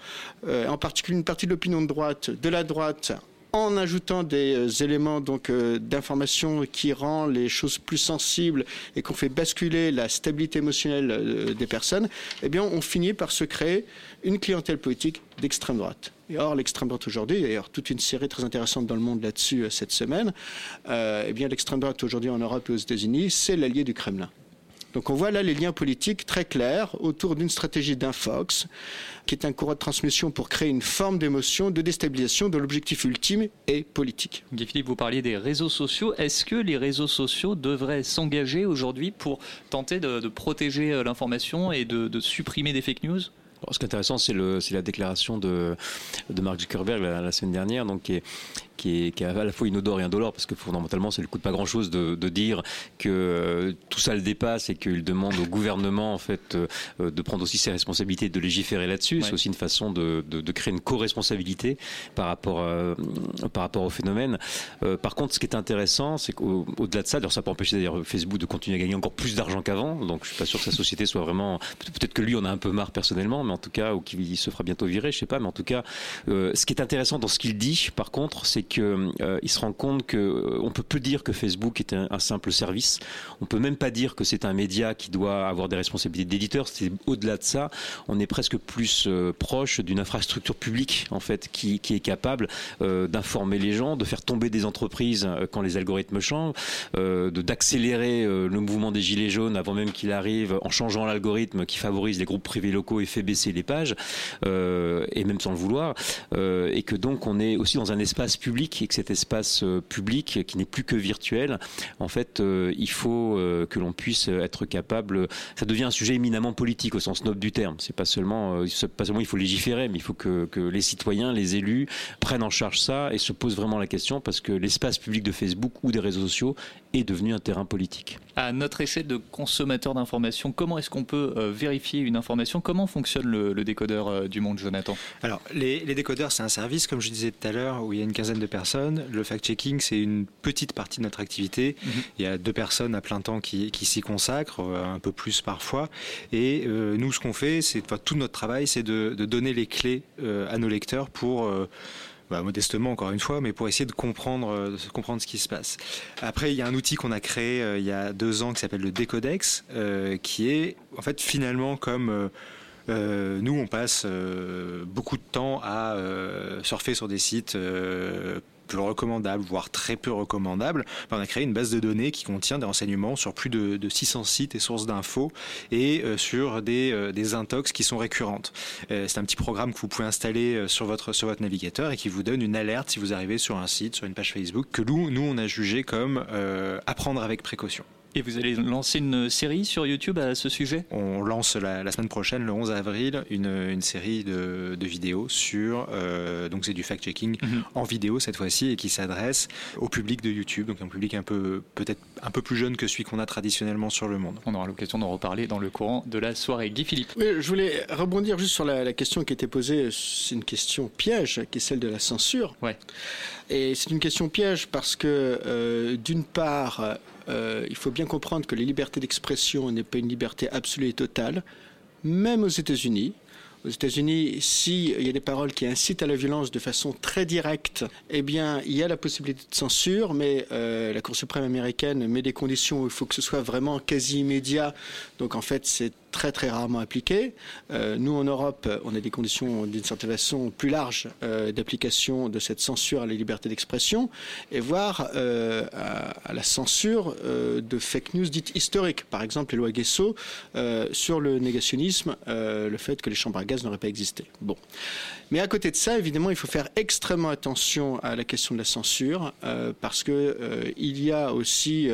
en particulier une partie de l'opinion de droite, de la droite, en ajoutant des euh, éléments euh, d'information qui rend les choses plus sensibles et qu'on fait basculer la stabilité émotionnelle euh, des personnes, eh on finit par se créer une clientèle politique d'extrême droite. Or, l'extrême droite aujourd'hui, d'ailleurs, toute une série très intéressante dans le monde là-dessus cette semaine, eh bien, l'extrême droite aujourd'hui en Europe et aux États-Unis, c'est l'allié du Kremlin. Donc on voit là les liens politiques très clairs autour d'une stratégie d'infox, qui est un courant de transmission pour créer une forme d'émotion, de déstabilisation dont l'objectif ultime est politique. Guy Philippe, vous parliez des réseaux sociaux. Est-ce que les réseaux sociaux devraient s'engager aujourd'hui pour tenter de, protéger euh, l'information et de supprimer des fake news? Ce qui est intéressant, c'est la déclaration de, Mark Zuckerberg la, semaine dernière, donc, qui, est, qui, est, à la fois inodore et indolore, parce que fondamentalement, ça ne lui coûte pas grand-chose de, dire que euh, tout ça le dépasse et qu'il demande au gouvernement en fait, euh, de prendre aussi ses responsabilités et de légiférer là-dessus. C'est aussi une façon de, créer une co-responsabilité par, rapport par rapport au phénomène. Euh, par contre, ce qui est intéressant, c'est qu'au-delà de ça, alors ça peut empêcher d'ailleurs Facebook de continuer à gagner encore plus d'argent qu'avant, donc je suis pas sûr que sa société soit vraiment... Peut-être que lui, on a un peu marre personnellement, mais en tout cas, ou qu'il se fera bientôt virer, je sais pas, mais en tout cas, euh, ce qui est intéressant dans ce qu'il dit, par contre, c'est que euh, il se rend compte que euh, on peut plus dire que Facebook est un, simple service. On peut même pas dire que c'est un média qui doit avoir des responsabilités d'éditeur. C'est au-delà de ça, on est presque plus proche d'une infrastructure publique en fait qui, qui est capable d'informer les gens, de faire tomber des entreprises quand les algorithmes changent, d'accélérer le mouvement des gilets jaunes avant même qu'il arrive en changeant l'algorithme qui favorise les groupes privés locaux et fait baisser les pages, euh, et même sans le vouloir, euh, et que donc on est aussi dans un espace public, et que cet espace euh, public, qui n'est plus que virtuel, en fait, il faut que l'on puisse être capable. Ça devient un sujet éminemment politique au sens noble du terme. C'est pas seulement, pas seulement il faut légiférer, mais il faut que les citoyens, les élus prennent en charge ça et se posent vraiment la question parce que l'espace public de Facebook ou des réseaux sociaux est devenu un terrain politique. À notre échelle de consommateur d'informations, comment est-ce qu'on peut vérifier une information? Comment fonctionne le, le, décodeur euh, du monde, Jonathan? Alors, les, décodeurs, c'est un service, comme je disais tout à l'heure, où il y a une quinzaine de personnes. Le fact-checking, c'est une petite partie de notre activité. Mhm. Il y a deux personnes à plein temps qui, s'y consacrent, euh, un peu plus parfois. Et euh, nous, ce qu'on fait, c'est enfin, tout notre travail, c'est de, donner les clés à nos lecteurs pour bah, modestement encore une fois, mais pour essayer de comprendre, de comprendre ce qui se passe. Après, il y a un outil qu'on a créé il y a deux ans qui s'appelle le Décodex, qui est en fait finalement comme nous, on passe beaucoup de temps à surfer sur des sites peu recommandable, voire très peu recommandable, ben, on a créé une base de données qui contient des renseignements sur plus de, 600 sites et sources d'infos et euh, sur des, euh, des, intox qui sont récurrentes. Euh, c'est un petit programme que vous pouvez installer sur votre, navigateur et qui vous donne une alerte si vous arrivez sur un site, sur une page Facebook, que nous, nous on a jugé comme apprendre avec précaution. Et vous allez lancer une série sur YouTube à ce sujet? On lance la, semaine prochaine, le 11 avril, une, une série de, de, vidéos sur, euh, donc c'est du fact-checking mhm. en vidéo cette fois-ci et qui s'adresse au public de YouTube, donc un public un peu peut-être un peu plus jeune que celui qu'on a traditionnellement sur le monde. On aura l'occasion d'en reparler dans le courant de la soirée. Guy Philippe. Oui, je voulais rebondir juste sur la, question qui était posée, c'est une question piège, qui est celle de la censure. Ouais. Et c'est une question piège parce que euh, d'une part, euh, il faut bien comprendre que la liberté d'expression n'est pas une liberté absolue et totale, même aux États-Unis. Aux États-Unis, s'il y a des paroles qui incitent à la violence de façon très directe, eh bien, il y a la possibilité de censure, mais euh, la Cour suprême américaine met des conditions où il faut que ce soit vraiment quasi immédiat. Donc, en fait, c'est très très rarement appliqué. Euh, nous en Europe, on a des conditions d'une certaine façon plus larges euh, d'application de cette censure à la liberté d'expression et voire euh, à, la censure de fake news dites historiques. Par exemple, les lois Guesso sur le négationnisme, le fait que les chambres à gaz n'auraient pas existé. Bon. Mais à côté de ça, évidemment, il faut faire extrêmement attention à la question de la censure parce que il y a aussi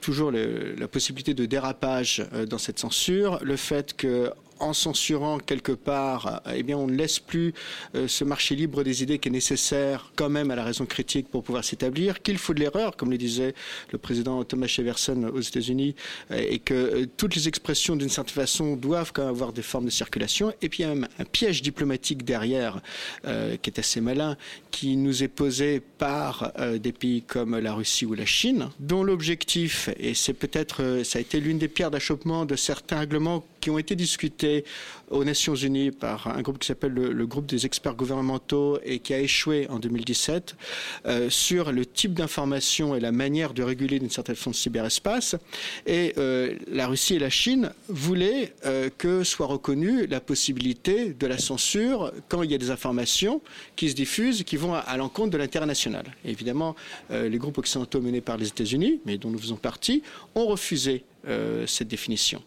toujours la possibilité de dérapage dans cette censure, le fait que en censurant quelque part, eh bien, on ne laisse plus euh, ce marché libre des idées qui est nécessaire quand même à la raison critique pour pouvoir s'établir, qu'il faut de l'erreur, comme le disait le président Thomas Jefferson aux États-Unis, euh, et que euh, toutes les expressions d'une certaine façon doivent quand même avoir des formes de circulation. Et puis il y a même un piège diplomatique derrière qui est assez malin, qui nous est posé par des pays comme la Russie ou la Chine, dont l'objectif, et c'est peut-être, ça a été l'une des pierres d'achoppement de certains règlements qui ont été discutés aux Nations Unies par un groupe qui s'appelle le, groupe des experts gouvernementaux et qui a échoué en 2017 euh, sur le type d'information et la manière de réguler d'une certaine façon le cyberespace. Et euh, la Russie et la Chine voulaient euh, que soit reconnue la possibilité de la censure quand il y a des informations qui se diffusent qui vont à, l'encontre de l'intérêt national. évidemment, les groupes occidentaux menés par les États-Unis, mais dont nous faisons partie, ont refusé cette définition.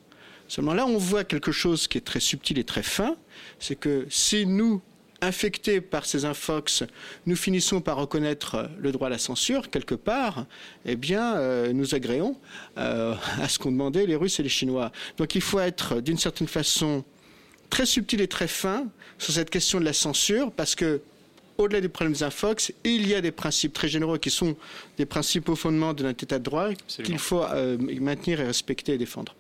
Seulement là, on voit quelque chose qui est très subtil et très fin, c'est que si nous, infectés par ces infox, nous finissons par reconnaître le droit à la censure quelque part, eh bien, euh, nous agréons euh, (laughs) à ce qu'ont demandé les Russes et les Chinois. Donc il faut être d'une certaine façon très subtil et très fin sur cette question de la censure, parce que au-delà des problèmes infox, il y a des principes très généraux qui sont des principes au fondement de notre état de droit qu'il faut euh, maintenir et respecter et défendre.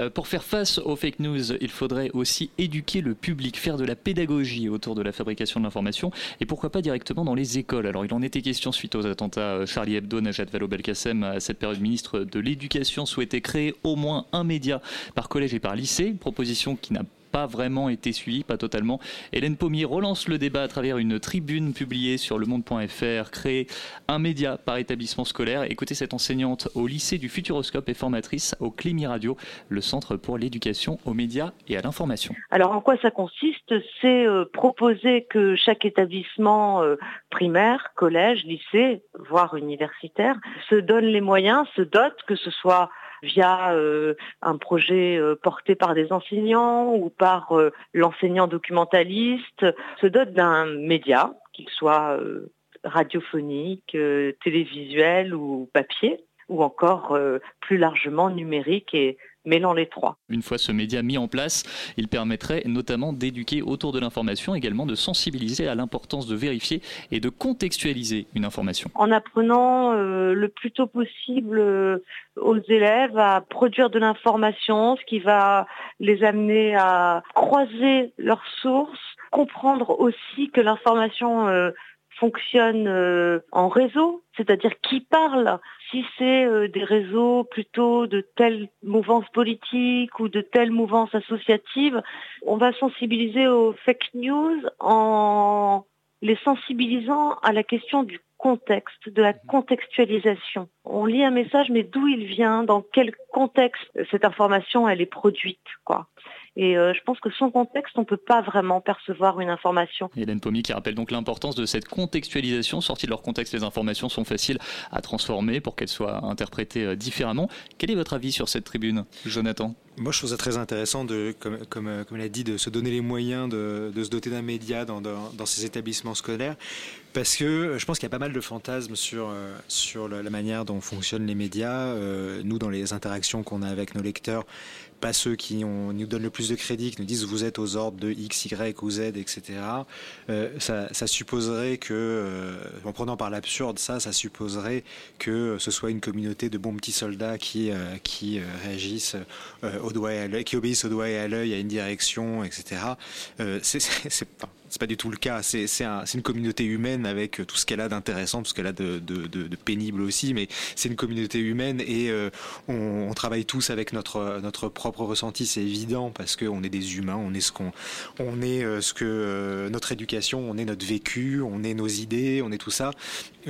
Euh, pour faire face aux fake news, il faudrait aussi éduquer le public, faire de la pédagogie autour de la fabrication de l'information et pourquoi pas directement dans les écoles. Alors il en était question suite aux attentats euh, Charlie Hebdo, Najat Vallaud-Belkacem. À cette période, ministre de l'Éducation souhaitait créer au moins un média par collège et par lycée, proposition qui n'a pas vraiment été suivi, pas totalement. Hélène Pommier relance le débat à travers une tribune publiée sur le monde.fr, créer un média par établissement scolaire. Écoutez cette enseignante au lycée du Futuroscope et formatrice au Climi Radio, le centre pour l'éducation aux médias et à l'information. Alors en quoi ça consiste? C'est euh, proposer que chaque établissement euh, primaire, collège, lycée, voire universitaire, se donne les moyens, se dote, que ce soit via euh, un projet euh, porté par des enseignants ou par euh, l'enseignant documentaliste, se dote d'un média, qu'il soit radiophonique, télévisuel ou papier, ou encore plus largement numérique et mêlant les trois. Une fois ce média mis en place, il permettrait notamment d'éduquer autour de l'information, également de sensibiliser à l'importance de vérifier et de contextualiser une information. En apprenant euh, le plus tôt possible euh, aux élèves à produire de l'information, ce qui va les amener à croiser leurs sources, comprendre aussi que l'information euh, fonctionne en réseau, c'est-à-dire qui parle, si c'est euh, des réseaux plutôt de telle mouvance politique ou de telle mouvance associative, on va sensibiliser aux fake news en les sensibilisant à la question du contexte, de la contextualisation. On lit un message, mais d'où il vient, dans quel contexte? Cette information elle est produite, quoi. Et euh, je pense que sans contexte, on ne peut pas vraiment percevoir une information. Hélène Pomy qui rappelle donc l'importance de cette contextualisation. Sorties de leur contexte, les informations sont faciles à transformer pour qu'elles soient interprétées euh, différemment. Quel est votre avis sur cette tribune, Jonathan? Moi, je trouve ça très intéressant, de, comme, comme, euh, comme l'a dit, de se donner les moyens de, de se doter d'un média dans, dans, dans, ces établissements scolaires, parce que je pense qu'il y a pas mal de fantasmes sur, sur la manière dont fonctionnent les médias. nous, dans les interactions qu'on a avec nos lecteurs, pas ceux qui nous donnent le plus de crédit, qui nous disent vous êtes aux ordres de X, Y ou Z, etc. Euh, ça, supposerait que, euh, en prenant par l'absurde ça, ça supposerait que ce soit une communauté de bons petits soldats qui, euh, qui réagissent au doigt et à l'œil, qui obéissent au doigt et à l'œil à une direction, etc. c'est c'est pas du tout le cas. C'est un, une communauté humaine avec tout ce qu'elle a d'intéressant, tout ce qu'elle a de, pénible aussi, mais c'est une communauté humaine et euh, on, travaille tous avec notre, notre propre ressenti, c'est évident parce qu'on est des humains, on est ce qu'on, on est euh, ce que euh, notre éducation, on est notre vécu, on est nos idées, on est tout ça.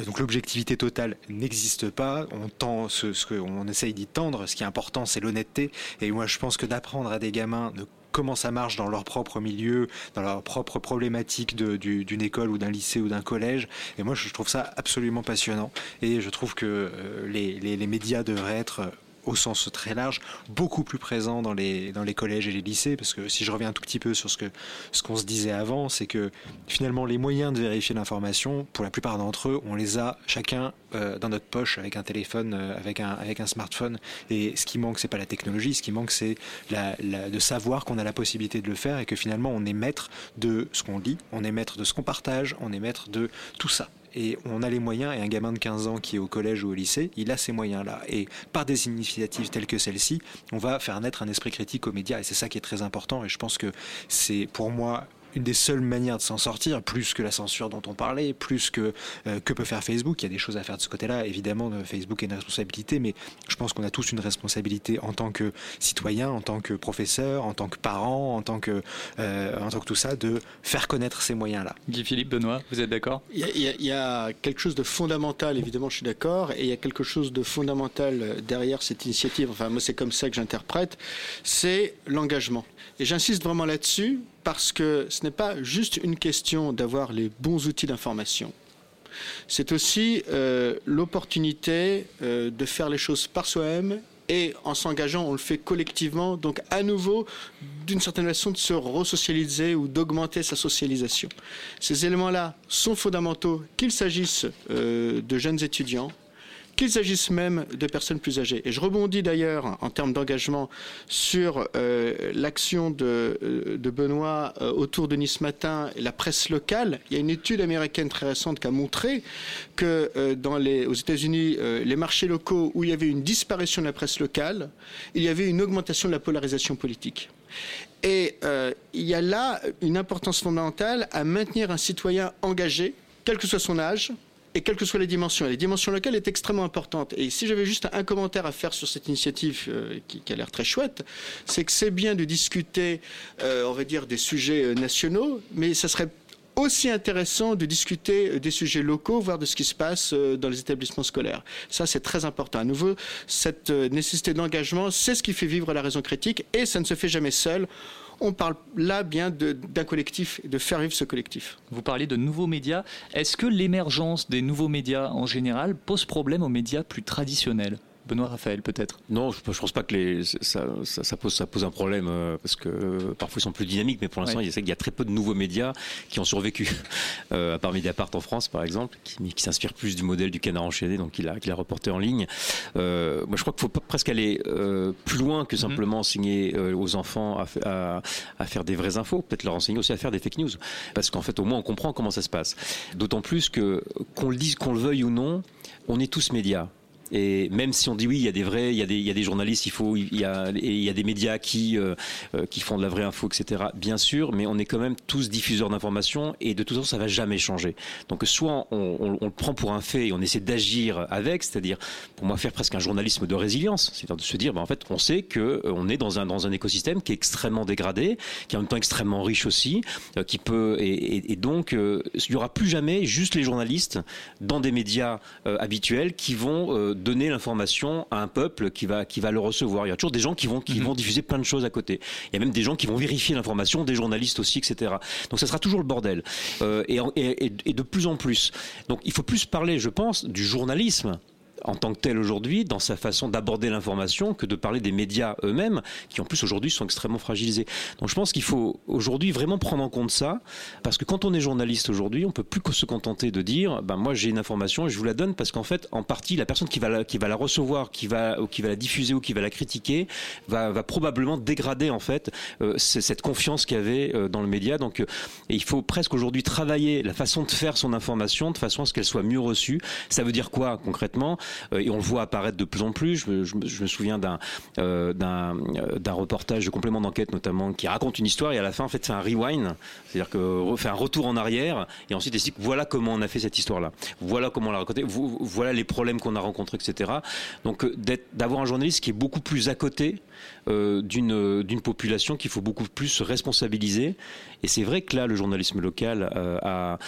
Donc l'objectivité totale n'existe pas. On tend ce qu'on essaye d'y tendre. Ce qui est important, c'est l'honnêteté. Et moi, je pense que d'apprendre à des gamins de comment ça marche dans leur propre milieu, dans leur propre problématique d'une du, école ou d'un lycée ou d'un collège. Et moi, je trouve ça absolument passionnant. Et je trouve que euh, les, médias devraient être au sens très large, beaucoup plus présent dans les, dans les collèges et les lycées, parce que si je reviens un tout petit peu sur ce que ce qu'on se disait avant, c'est que finalement les moyens de vérifier l'information, pour la plupart d'entre eux, on les a chacun euh, dans notre poche avec un téléphone, euh, avec un avec un smartphone. Et ce qui manque, c'est pas la technologie, ce qui manque, c'est de savoir qu'on a la possibilité de le faire et que finalement on est maître de ce qu'on lit, on est maître de ce qu'on partage, on est maître de tout ça et on a les moyens, et un gamin de 15 ans qui est au collège ou au lycée, il a ces moyens-là. Et par des initiatives telles que celle-ci, on va faire naître un esprit critique aux médias, et c'est ça qui est très important, et je pense que c'est pour moi une des seules manières de s'en sortir, plus que la censure dont on parlait, plus que euh, que peut faire Facebook. Il y a des choses à faire de ce côté-là. Évidemment, Facebook a une responsabilité, mais je pense qu'on a tous une responsabilité en tant que citoyen, en tant que professeur, en tant que parent, en tant que euh, en tant que tout ça, de faire connaître ces moyens-là. Guy Philippe Benoît, vous êtes d'accord? Il, il, il y, a quelque chose de fondamental. Évidemment, je suis d'accord, et il y a quelque chose de fondamental derrière cette initiative. Enfin, moi, c'est comme ça que j'interprète. C'est l'engagement. Et j'insiste vraiment là-dessus parce que ce n'est pas juste une question d'avoir les bons outils d'information. C'est aussi euh, l'opportunité euh, de faire les choses par soi-même et en s'engageant, on le fait collectivement, donc à nouveau, d'une certaine façon, de se resocialiser ou d'augmenter sa socialisation. Ces éléments-là sont fondamentaux, qu'il s'agisse euh, de jeunes étudiants, qu'il s'agisse même de personnes plus âgées. Et je rebondis d'ailleurs en termes d'engagement sur euh, l'action de, euh, Benoît euh, autour de Nice Matin et la presse locale. Il y a une étude américaine très récente qui a montré que dans les, aux États-Unis, les marchés locaux où il y avait une disparition de la presse locale, il y avait une augmentation de la polarisation politique. Et il y a là une importance fondamentale à maintenir un citoyen engagé, quel que soit son âge, et quelles que soient les dimensions. Et les dimensions locales est extrêmement importante. Et si j'avais juste un commentaire à faire sur cette initiative euh, qui, a l'air très chouette, c'est que c'est bien de discuter, euh, on va dire, des sujets euh, nationaux, mais ça serait aussi intéressant de discuter des sujets locaux, voire de ce qui se passe dans les établissements scolaires. Ça, c'est très important. À nouveau, cette nécessité d'engagement, c'est ce qui fait vivre la raison critique, et ça ne se fait jamais seul on parle là bien d'un collectif, de faire vivre ce collectif. Vous parlez de nouveaux médias. Est-ce que l'émergence des nouveaux médias en général pose problème aux médias plus traditionnels? Benoît Raphaël, peut-être? Non, je ne pense pas que les, ça, ça, ça, pose, ça pose un problème, euh, parce que euh, parfois ils sont plus dynamiques, mais pour l'instant, ouais. il y a très peu de nouveaux médias qui ont survécu, (laughs) euh, à part Mediapart en France, par exemple, qui, qui s'inspire plus du modèle du canard enchaîné, donc il a, reporté en ligne. Moi, je crois qu'il faut presque aller plus loin que simplement mm-hmm. enseigner aux enfants à, à, à, faire des vraies infos, peut-être leur enseigner aussi à faire des fake news, parce qu'en fait, au moins, on comprend comment ça se passe. D'autant plus que, qu'on le dise, qu'on le veuille ou non, on est tous médias Et même si on dit oui, il y a des vrais, il y a des, il y a des journalistes, il faut, il y a, il y a des médias qui, euh, euh, qui font de la vraie info, etc. Bien sûr, mais on est quand même tous diffuseurs d'informations et de toute façon, ça va jamais changer. Donc, soit on, on, on le prend pour un fait et on essaie d'agir avec, c'est-à-dire, pour moi, faire presque un journalisme de résilience, c'est-à-dire de se dire, ben, en fait, on sait que euh, on est dans un dans un écosystème qui est extrêmement dégradé, qui est en même temps extrêmement riche aussi, euh, qui peut et, et, et donc euh, il n'y aura plus jamais juste les journalistes dans des médias euh, habituels qui vont donner l'information à un peuple qui va qui va le recevoir. Il y a toujours des gens qui vont qui vont diffuser plein de choses à côté. Il y a même des gens qui vont vérifier l'information, des journalistes aussi, etc. Donc ça sera toujours le bordel Euh, et- et de plus en plus. Donc il faut plus parler, je pense, du journalisme en tant que tel aujourd'hui dans sa façon d'aborder l'information que de parler des médias eux-mêmes qui en plus aujourd'hui sont extrêmement fragilisés. Donc je pense qu'il faut aujourd'hui vraiment prendre en compte ça parce que quand on est journaliste aujourd'hui, on peut plus que se contenter de dire ben moi j'ai une information et je vous la donne parce qu'en fait en partie la personne qui va la, qui va la recevoir, qui va ou qui va la diffuser ou qui va la critiquer va, va probablement dégrader en fait euh, cette confiance qu'il y avait euh, dans le média. Donc euh, et il faut presque aujourd'hui travailler la façon de faire son information de façon à ce qu'elle soit mieux reçue. Ça veut dire quoi concrètement? Et on le voit apparaître de plus en plus. Je, me- je me- souviens d'un euh, euh, d'un reportage de complément d'enquête notamment qui raconte une histoire et à la fin en fait fait un rewind, c'est-à-dire que fait un retour en arrière et ensuite explique voilà comment on a fait cette histoire-là, voilà comment on l'a raconté, Vo- voilà les problèmes qu'on a rencontrés, etc. Donc euh, d'avoir un journaliste qui est beaucoup plus à côté euh, d'une population qu'il faut beaucoup plus se responsabiliser. Et c'est vrai que là, le journalisme local euh, a,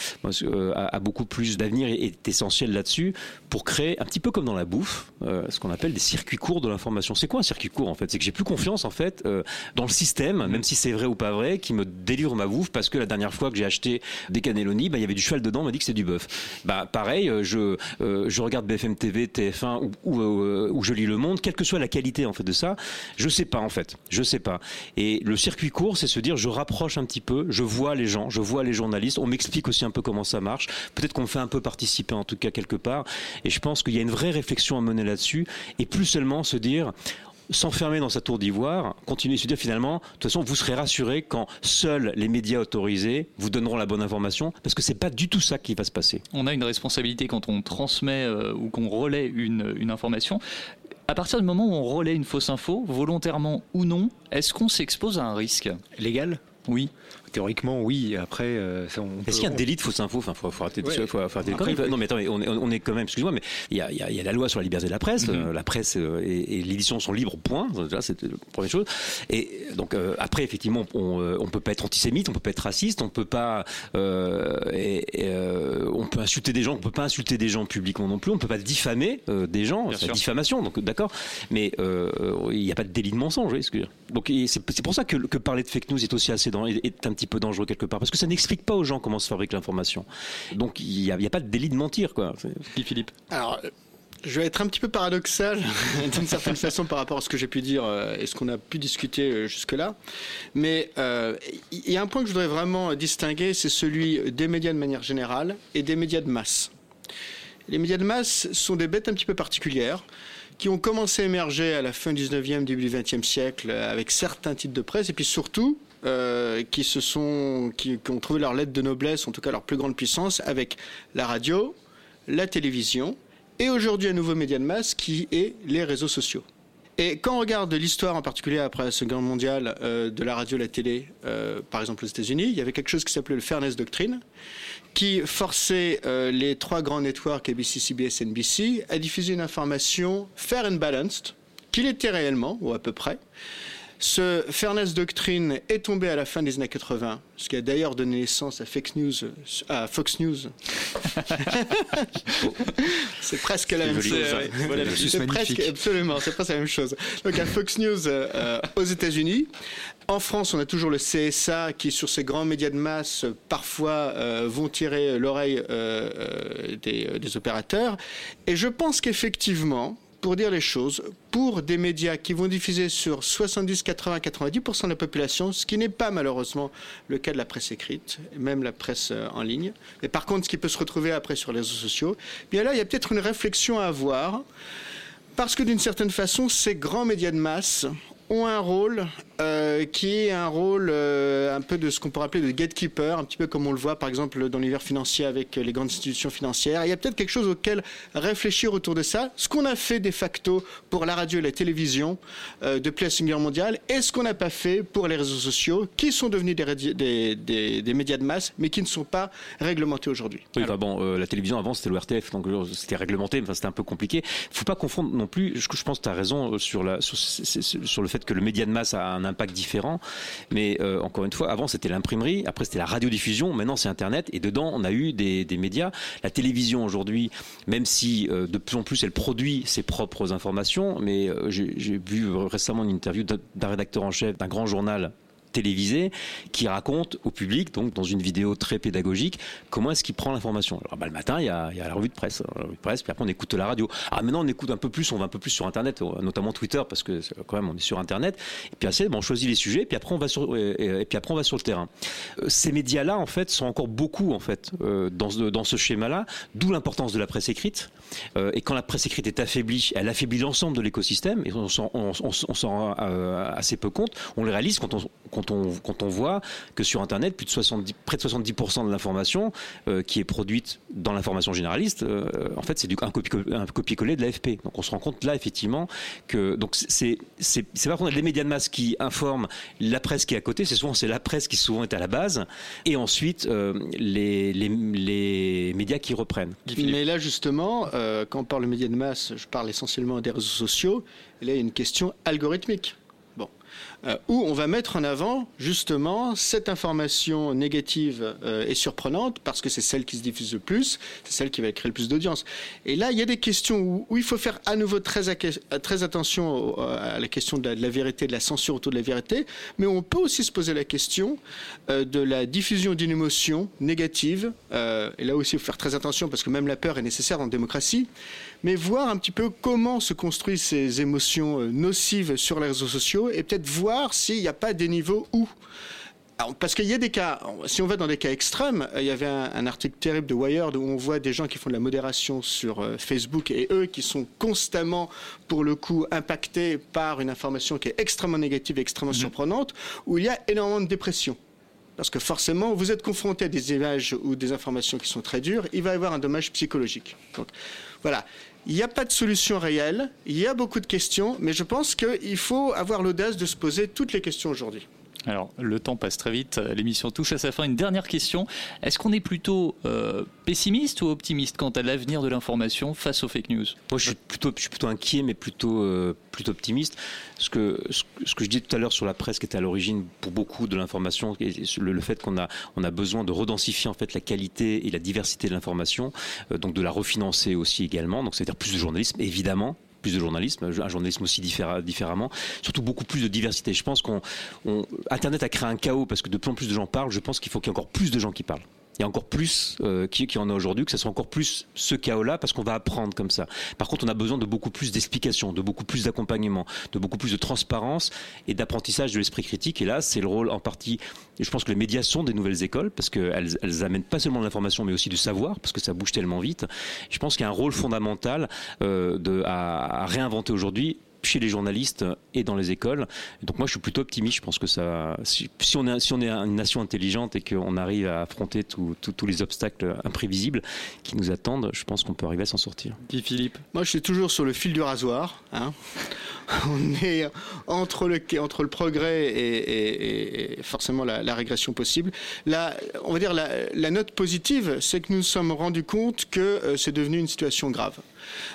euh, a, a beaucoup plus d'avenir et est essentiel là-dessus pour créer un petit peu comme dans la bouffe, euh, ce qu'on appelle des circuits courts de l'information. C'est quoi un circuit court en fait? C'est que j'ai plus confiance en fait dans le système, même si c'est vrai ou pas vrai, qui me délivre ma bouffe parce que la dernière fois que j'ai acheté des cannelloni, bah, il y avait du cheval dedans, on m'a dit que c'est du bœuf. Bah pareil, je je regarde BFM TV, TF1 ou, ou, ou je lis Le Monde, quelle que soit la qualité en fait de ça, je sais pas en fait, je sais pas. Et le circuit court, c'est se dire je rapproche un petit peu, je vois les gens, je vois les journalistes, on m'explique aussi un peu comment ça marche, peut-être qu'on me fait un peu participer en tout cas quelque part. Et je pense qu'il y a une vraie réflexion à mener là-dessus et plus seulement se dire s'enfermer dans sa tour d'ivoire, continuer à se dire finalement, de toute façon, vous serez rassuré quand seuls les médias autorisés vous donneront la bonne information, parce que c'est pas du tout ça qui va se passer. On a une responsabilité quand on transmet euh, ou qu'on relaie une, une information. À partir du moment où on relaie une fausse info, volontairement ou non, est-ce qu'on s'expose à un risque? Légal? Oui. Théoriquement, oui. Après, euh, ça, on peut- Est-ce qu'il y a un délit de fausse info? Enfin, faut, faut arrêter Ouais. faut, arrêter Après, Non, mais attends, mais on est, on est quand même, excuse-moi, mais il y a, il y a- il y a la loi sur la liberté de la presse. Mhm. euh, La presse euh, et, et l'édition sont libres, point. Déjà, c'est la première chose. Et donc, euh, après, effectivement, on, on peut pas être antisémite, on peut pas être raciste, on peut pas, euh, et, et, euh, on peut insulter des gens, on peut pas insulter des gens publiquement non plus, on peut pas diffamer des gens, c'est diffamation, donc d'accord. Mais il n'y a pas de délit de mensonge, vous voyez ce que je veux dire. Donc, c'est pour ça que, que parler de fake news est aussi assez dan- est- est un petit peu dangereux quelque part, parce que ça n'explique pas aux gens comment se fabrique l'information. Donc, il n'y a, il y a pas de délit de mentir, quoi. Philippe Alors, euh, je vais être un petit peu paradoxal (laughs) d'une certaine façon par rapport à ce que j'ai pu dire euh, et ce qu'on a pu discuter euh, jusque-là. Mais euh, il y a un point que je voudrais vraiment distinguer, c'est celui des médias de manière générale et des médias de masse. Les médias de masse sont des bêtes un petit peu particulières qui ont commencé à émerger à la fin du 19e, début du 20e siècle avec certains titres de presse et puis surtout euh, qui se sont qui, ont trouvé leur lettre de noblesse, en tout cas leur plus grande puissance avec la radio, la télévision et aujourd'hui un nouveau média de masse qui est les réseaux sociaux. Et quand on regarde l'histoire en particulier après la Seconde Guerre mondiale euh, de la radio la télé, euh, par exemple aux États-Unis, il y avait quelque chose qui s'appelait le Fairness Doctrine, qui forçait les trois grands networks ABC, CBS, NBC à diffuser une information fair and balanced, qu'il était réellement, ou à peu près. Ce Fairness Doctrine est tombé à la fin des années 80, ce qui a d'ailleurs donné naissance à Fox News. À Fox News. (laughs) c'est presque la même chose. Ouais. Voilà, c'est presque, absolument, c'est presque la même chose. Donc à Fox News euh, aux États-Unis. En France, on a toujours le CSA qui, sur ces grands médias de masse, parfois euh, vont tirer l'oreille des, euh, des opérateurs. Et je pense qu'effectivement, pour dire les choses, pour des médias qui vont diffuser sur 70, 80, 90% de la population, ce qui n'est pas malheureusement le cas de la presse écrite, même la presse euh, en ligne. Mais par contre, ce qui peut se retrouver après sur les réseaux sociaux, bien là, il y a peut-être une réflexion à avoir, parce que d'une certaine façon, ces grands médias de masse ont un rôle euh, qui est un rôle euh, un peu de ce qu'on pourrait appeler de gatekeeper, un petit peu comme on le voit par exemple dans l'univers financier avec les grandes institutions financières. il y a peut-être quelque chose auquel réfléchir autour de ça. Ce qu'on a fait de facto pour la radio et la télévision euh, depuis la Seconde Guerre mondiale et ce qu'on n'a pas fait pour les réseaux sociaux qui sont devenus des, des, des, médias de masse mais qui ne sont pas réglementés aujourd'hui. Oui, bon, euh, la télévision avant c'était l'ORTF, donc c'était réglementé, mais enfin, c'était un peu compliqué. Il ne faut pas confondre non plus, je, je pense que tu as raison sur, la, sur, sur, le fait que le média de masse a un impact différent, mais euh, encore une fois, avant c'était l'imprimerie, après c'était la radiodiffusion, maintenant c'est Internet, et dedans on a eu des, médias. La télévision aujourd'hui, même si euh, de plus en plus elle produit ses propres informations, mais euh, j'ai vu récemment une interview d'un rédacteur en chef d'un grand journal télévisé qui raconte au public, donc dans une vidéo très pédagogique, comment est-ce qu'il prend l'information. Alors bah, le matin, il y, a, la revue de presse, de presse, puis après on écoute la radio. Ah maintenant on écoute un peu plus, on va un peu plus sur Internet, notamment Twitter, parce que quand même on est sur Internet. Et puis assez, bon, on choisit les sujets, puis après on va sur, et, puis après on va sur le terrain. Euh, ces médias-là, en fait, sont encore beaucoup en fait euh, dans, ce, dans ce schéma-là, d'où l'importance de la presse écrite. Euh, et quand la presse écrite est affaiblie, elle affaiblit l'ensemble de l'écosystème, et on s'en rend assez peu compte. On le réalise quand on, quand quand on, voit que sur Internet, plus de 70, près de 70% de l'information euh, qui est produite dans l'information généraliste, euh, en fait, c'est un copier-coller de l'AFP. Donc on se rend compte là, effectivement, que donc c'est pas qu'on a des médias de masse qui informent la presse qui est à côté, c'est souvent la presse qui souvent est à la base, et ensuite euh, les, les, les, médias qui reprennent. Mais là, justement, quand on parle de médias de masse, je parle essentiellement des réseaux sociaux, là, il y a une question algorithmique euh, où on va mettre en avant justement cette information négative euh, et surprenante parce que c'est celle qui se diffuse le plus, c'est celle qui va créer le plus d'audience. Et là, il y a des questions où, il faut faire à nouveau très, attention à la question de la, vérité, de la censure autour de la vérité, mais on peut aussi se poser la question euh, de la diffusion d'une émotion négative. Et là aussi, il faut faire très attention parce que même la peur est nécessaire en démocratie mais voir un petit peu comment se construisent ces émotions nocives sur les réseaux sociaux et peut-être voir s'il n'y a pas des niveaux où. Alors, parce qu'il y a des cas, si on va dans des cas extrêmes, euh, il y avait un, un, article terrible de Wired où on voit des gens qui font de la modération sur euh, Facebook et eux qui sont constamment, pour le coup, impactés par une information qui est extrêmement négative et extrêmement mmh. surprenante, où il y a énormément de dépression. Parce que forcément, vous êtes confronté à des images ou des informations qui sont très dures, il va y avoir un dommage psychologique. Donc, voilà. Il n'y a pas de solution réelle, il y a beaucoup de questions, mais je pense qu'il faut avoir l'audace de se poser toutes les questions aujourd'hui. Alors, le temps passe très vite, l'émission touche à sa fin. Une dernière question. Est-ce qu'on est plutôt euh, pessimiste ou optimiste quant à l'avenir de l'information face aux fake news? Moi, je suis plutôt, inquiet, mais plutôt, euh, plutôt optimiste. Ce que, ce que je dis tout à l'heure sur la presse qui est à l'origine pour beaucoup de l'information, le, le fait qu'on a, on a besoin de redensifier en fait la qualité et la diversité de l'information, euh, donc de la refinancer aussi également. Donc, c'est-à-dire plus de journalisme, évidemment, plus de journalisme, un journalisme aussi différemment, surtout beaucoup plus de diversité. Je pense qu'on Internet a créé un chaos parce que de plus en plus de gens parlent. Je pense qu'il faut qu'il y ait encore plus de gens qui parlent il y a encore plus euh, qui, qui en a aujourd'hui, que ce soit encore plus ce chaos-là, parce qu'on va apprendre comme ça. Par contre, on a besoin de beaucoup plus d'explications, de beaucoup plus d'accompagnement, de beaucoup plus de transparence et d'apprentissage de l'esprit critique. Et là, c'est le rôle en partie. Je pense que les médias sont des nouvelles écoles parce qu'elles elles amènent pas seulement de l'information, mais aussi du savoir, parce que ça bouge tellement vite. Je pense qu'il y a un rôle fondamental euh, de, à, à réinventer aujourd'hui chez les journalistes et dans les écoles. Donc moi, je suis plutôt optimiste. Je pense que ça, si, si on est, si on est une nation intelligente et qu'on arrive à affronter tous les obstacles imprévisibles qui nous attendent, je pense qu'on peut arriver à s'en sortir. Puis Philippe Moi, je suis toujours sur le fil du rasoir. Hein. (laughs) on est entre le, progrès et, forcément la, régression possible. La, on va dire la, note positive, c'est que nous nous sommes rendus compte que euh, c'est devenu une situation grave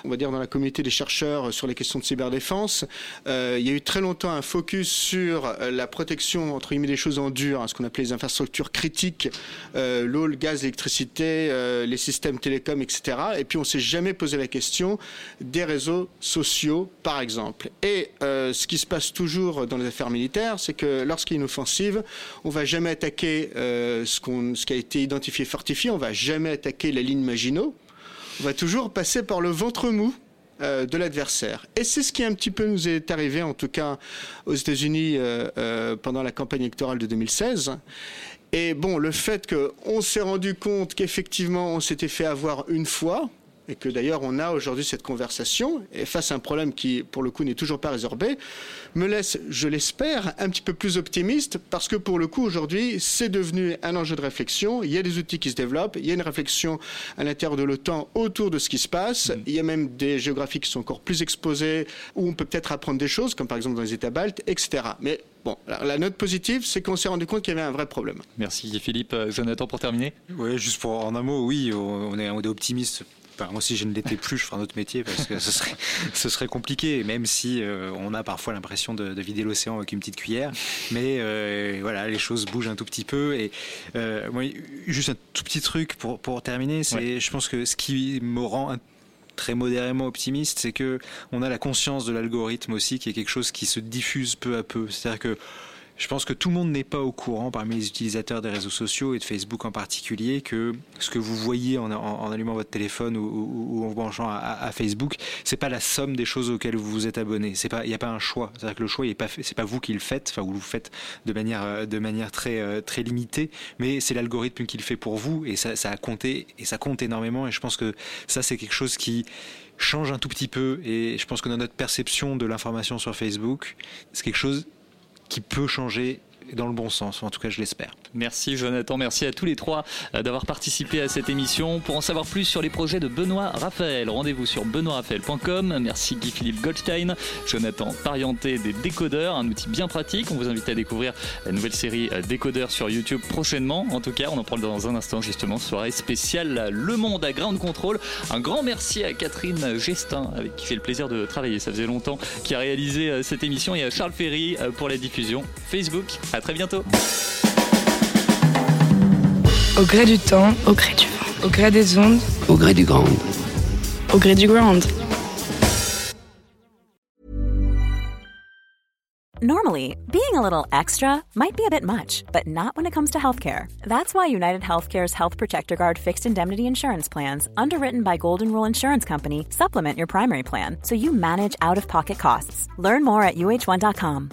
on va dire dans la communauté des chercheurs sur les questions de cyberdéfense. Euh, il y a eu très longtemps un focus sur euh, la protection entre guillemets des choses en dur, hein, ce qu'on appelait les infrastructures critiques, euh, l'eau, le gaz, l'électricité, euh, les systèmes télécoms, etc. Et puis on s'est jamais posé la question des réseaux sociaux, par exemple. Et euh, ce qui se passe toujours dans les affaires militaires, c'est que lorsqu'il y a une offensive, on va jamais attaquer euh, ce, qu'on, qui a été identifié fortifié, on va jamais attaquer la ligne Maginot, on va toujours passer par le ventre mou euh, de l'adversaire. Et c'est ce qui un petit peu nous est arrivé, en tout cas aux États-Unis, pendant la campagne électorale de 2016. Et bon, le fait qu'on s'est rendu compte qu'effectivement on s'était fait avoir une fois, et que d'ailleurs on a aujourd'hui cette conversation, et face à un problème qui, pour le coup, n'est toujours pas résorbé, me laisse, je l'espère, un petit peu plus optimiste, parce que pour le coup, aujourd'hui, c'est devenu un enjeu de réflexion. Il y a des outils qui se développent, il y a une réflexion à l'intérieur de l'OTAN autour de ce qui se passe. Mm. Il y a même des géographies qui sont encore plus exposées, où on peut peut-être apprendre des choses, comme par exemple dans les États baltes, etc. Mais Bon, la, note positive, c'est qu'on s'est rendu compte qu'il y avait un vrai problème. Merci Philippe. Euh, Jonathan, pour terminer Oui, juste pour en un mot, oui, on est, on est optimiste moi, si je ne l'étais plus, je ferais un autre métier parce que ce serait, (laughs) ce serait compliqué, même si euh, on a parfois l'impression de, vider l'océan avec une petite cuillère. Mais euh, voilà, les choses bougent un tout petit peu. Et euh, moi, juste un tout petit truc pour, pour terminer, c'est, je pense que ce qui me rend très modérément optimiste, c'est que on a la conscience de l'algorithme aussi, qui est quelque chose qui se diffuse peu à peu. C'est-à-dire que je pense que tout le monde n'est pas au courant parmi les utilisateurs des réseaux sociaux et de Facebook en particulier que ce que vous voyez en, allumant votre téléphone ou, en branchant à, à Facebook, c'est pas la somme des choses auxquelles vous vous êtes abonné. C'est pas, il n'y a pas un choix. C'est-à-dire que le choix, pas, c'est pas vous qui le faites. Enfin, vous le faites de manière, de manière très, euh, très limitée, mais c'est l'algorithme qui le fait pour vous et ça, ça a compté et ça compte énormément. Et je pense que ça, c'est quelque chose qui change un tout petit peu. Et je pense que dans notre perception de l'information sur Facebook, c'est quelque chose qui peut changer dans le bon sens, en tout cas je l'espère. Merci Jonathan, merci à tous les trois euh, d'avoir participé à cette émission. Pour en savoir plus sur les projets de Benoît Raphaël, rendez-vous sur benoîtraphaël.com. Merci Guy-Philippe Goldstein, Jonathan Parienté des Décodeurs, un outil bien pratique. On vous invite à découvrir la nouvelle série euh, Décodeurs sur YouTube prochainement. En tout cas, on en parle dans un instant justement, soirée spéciale Le Monde à Ground Control. Un grand merci à Catherine Gestin, avec qui j'ai le plaisir de travailler, ça faisait longtemps, qui a réalisé euh, cette émission, et à Charles Ferry pour la diffusion Facebook. À très bientôt. Au gré du temps, au gré du vent, au gré des ondes, au gré du grand, au gré du grand. Normally, being a little extra might be a bit much, but not when it comes to healthcare. That's why United Healthcare's Health Protector Guard fixed indemnity insurance plans, underwritten by Golden Rule Insurance Company, supplement your primary plan so you manage out of pocket costs. Learn more at uh1.com.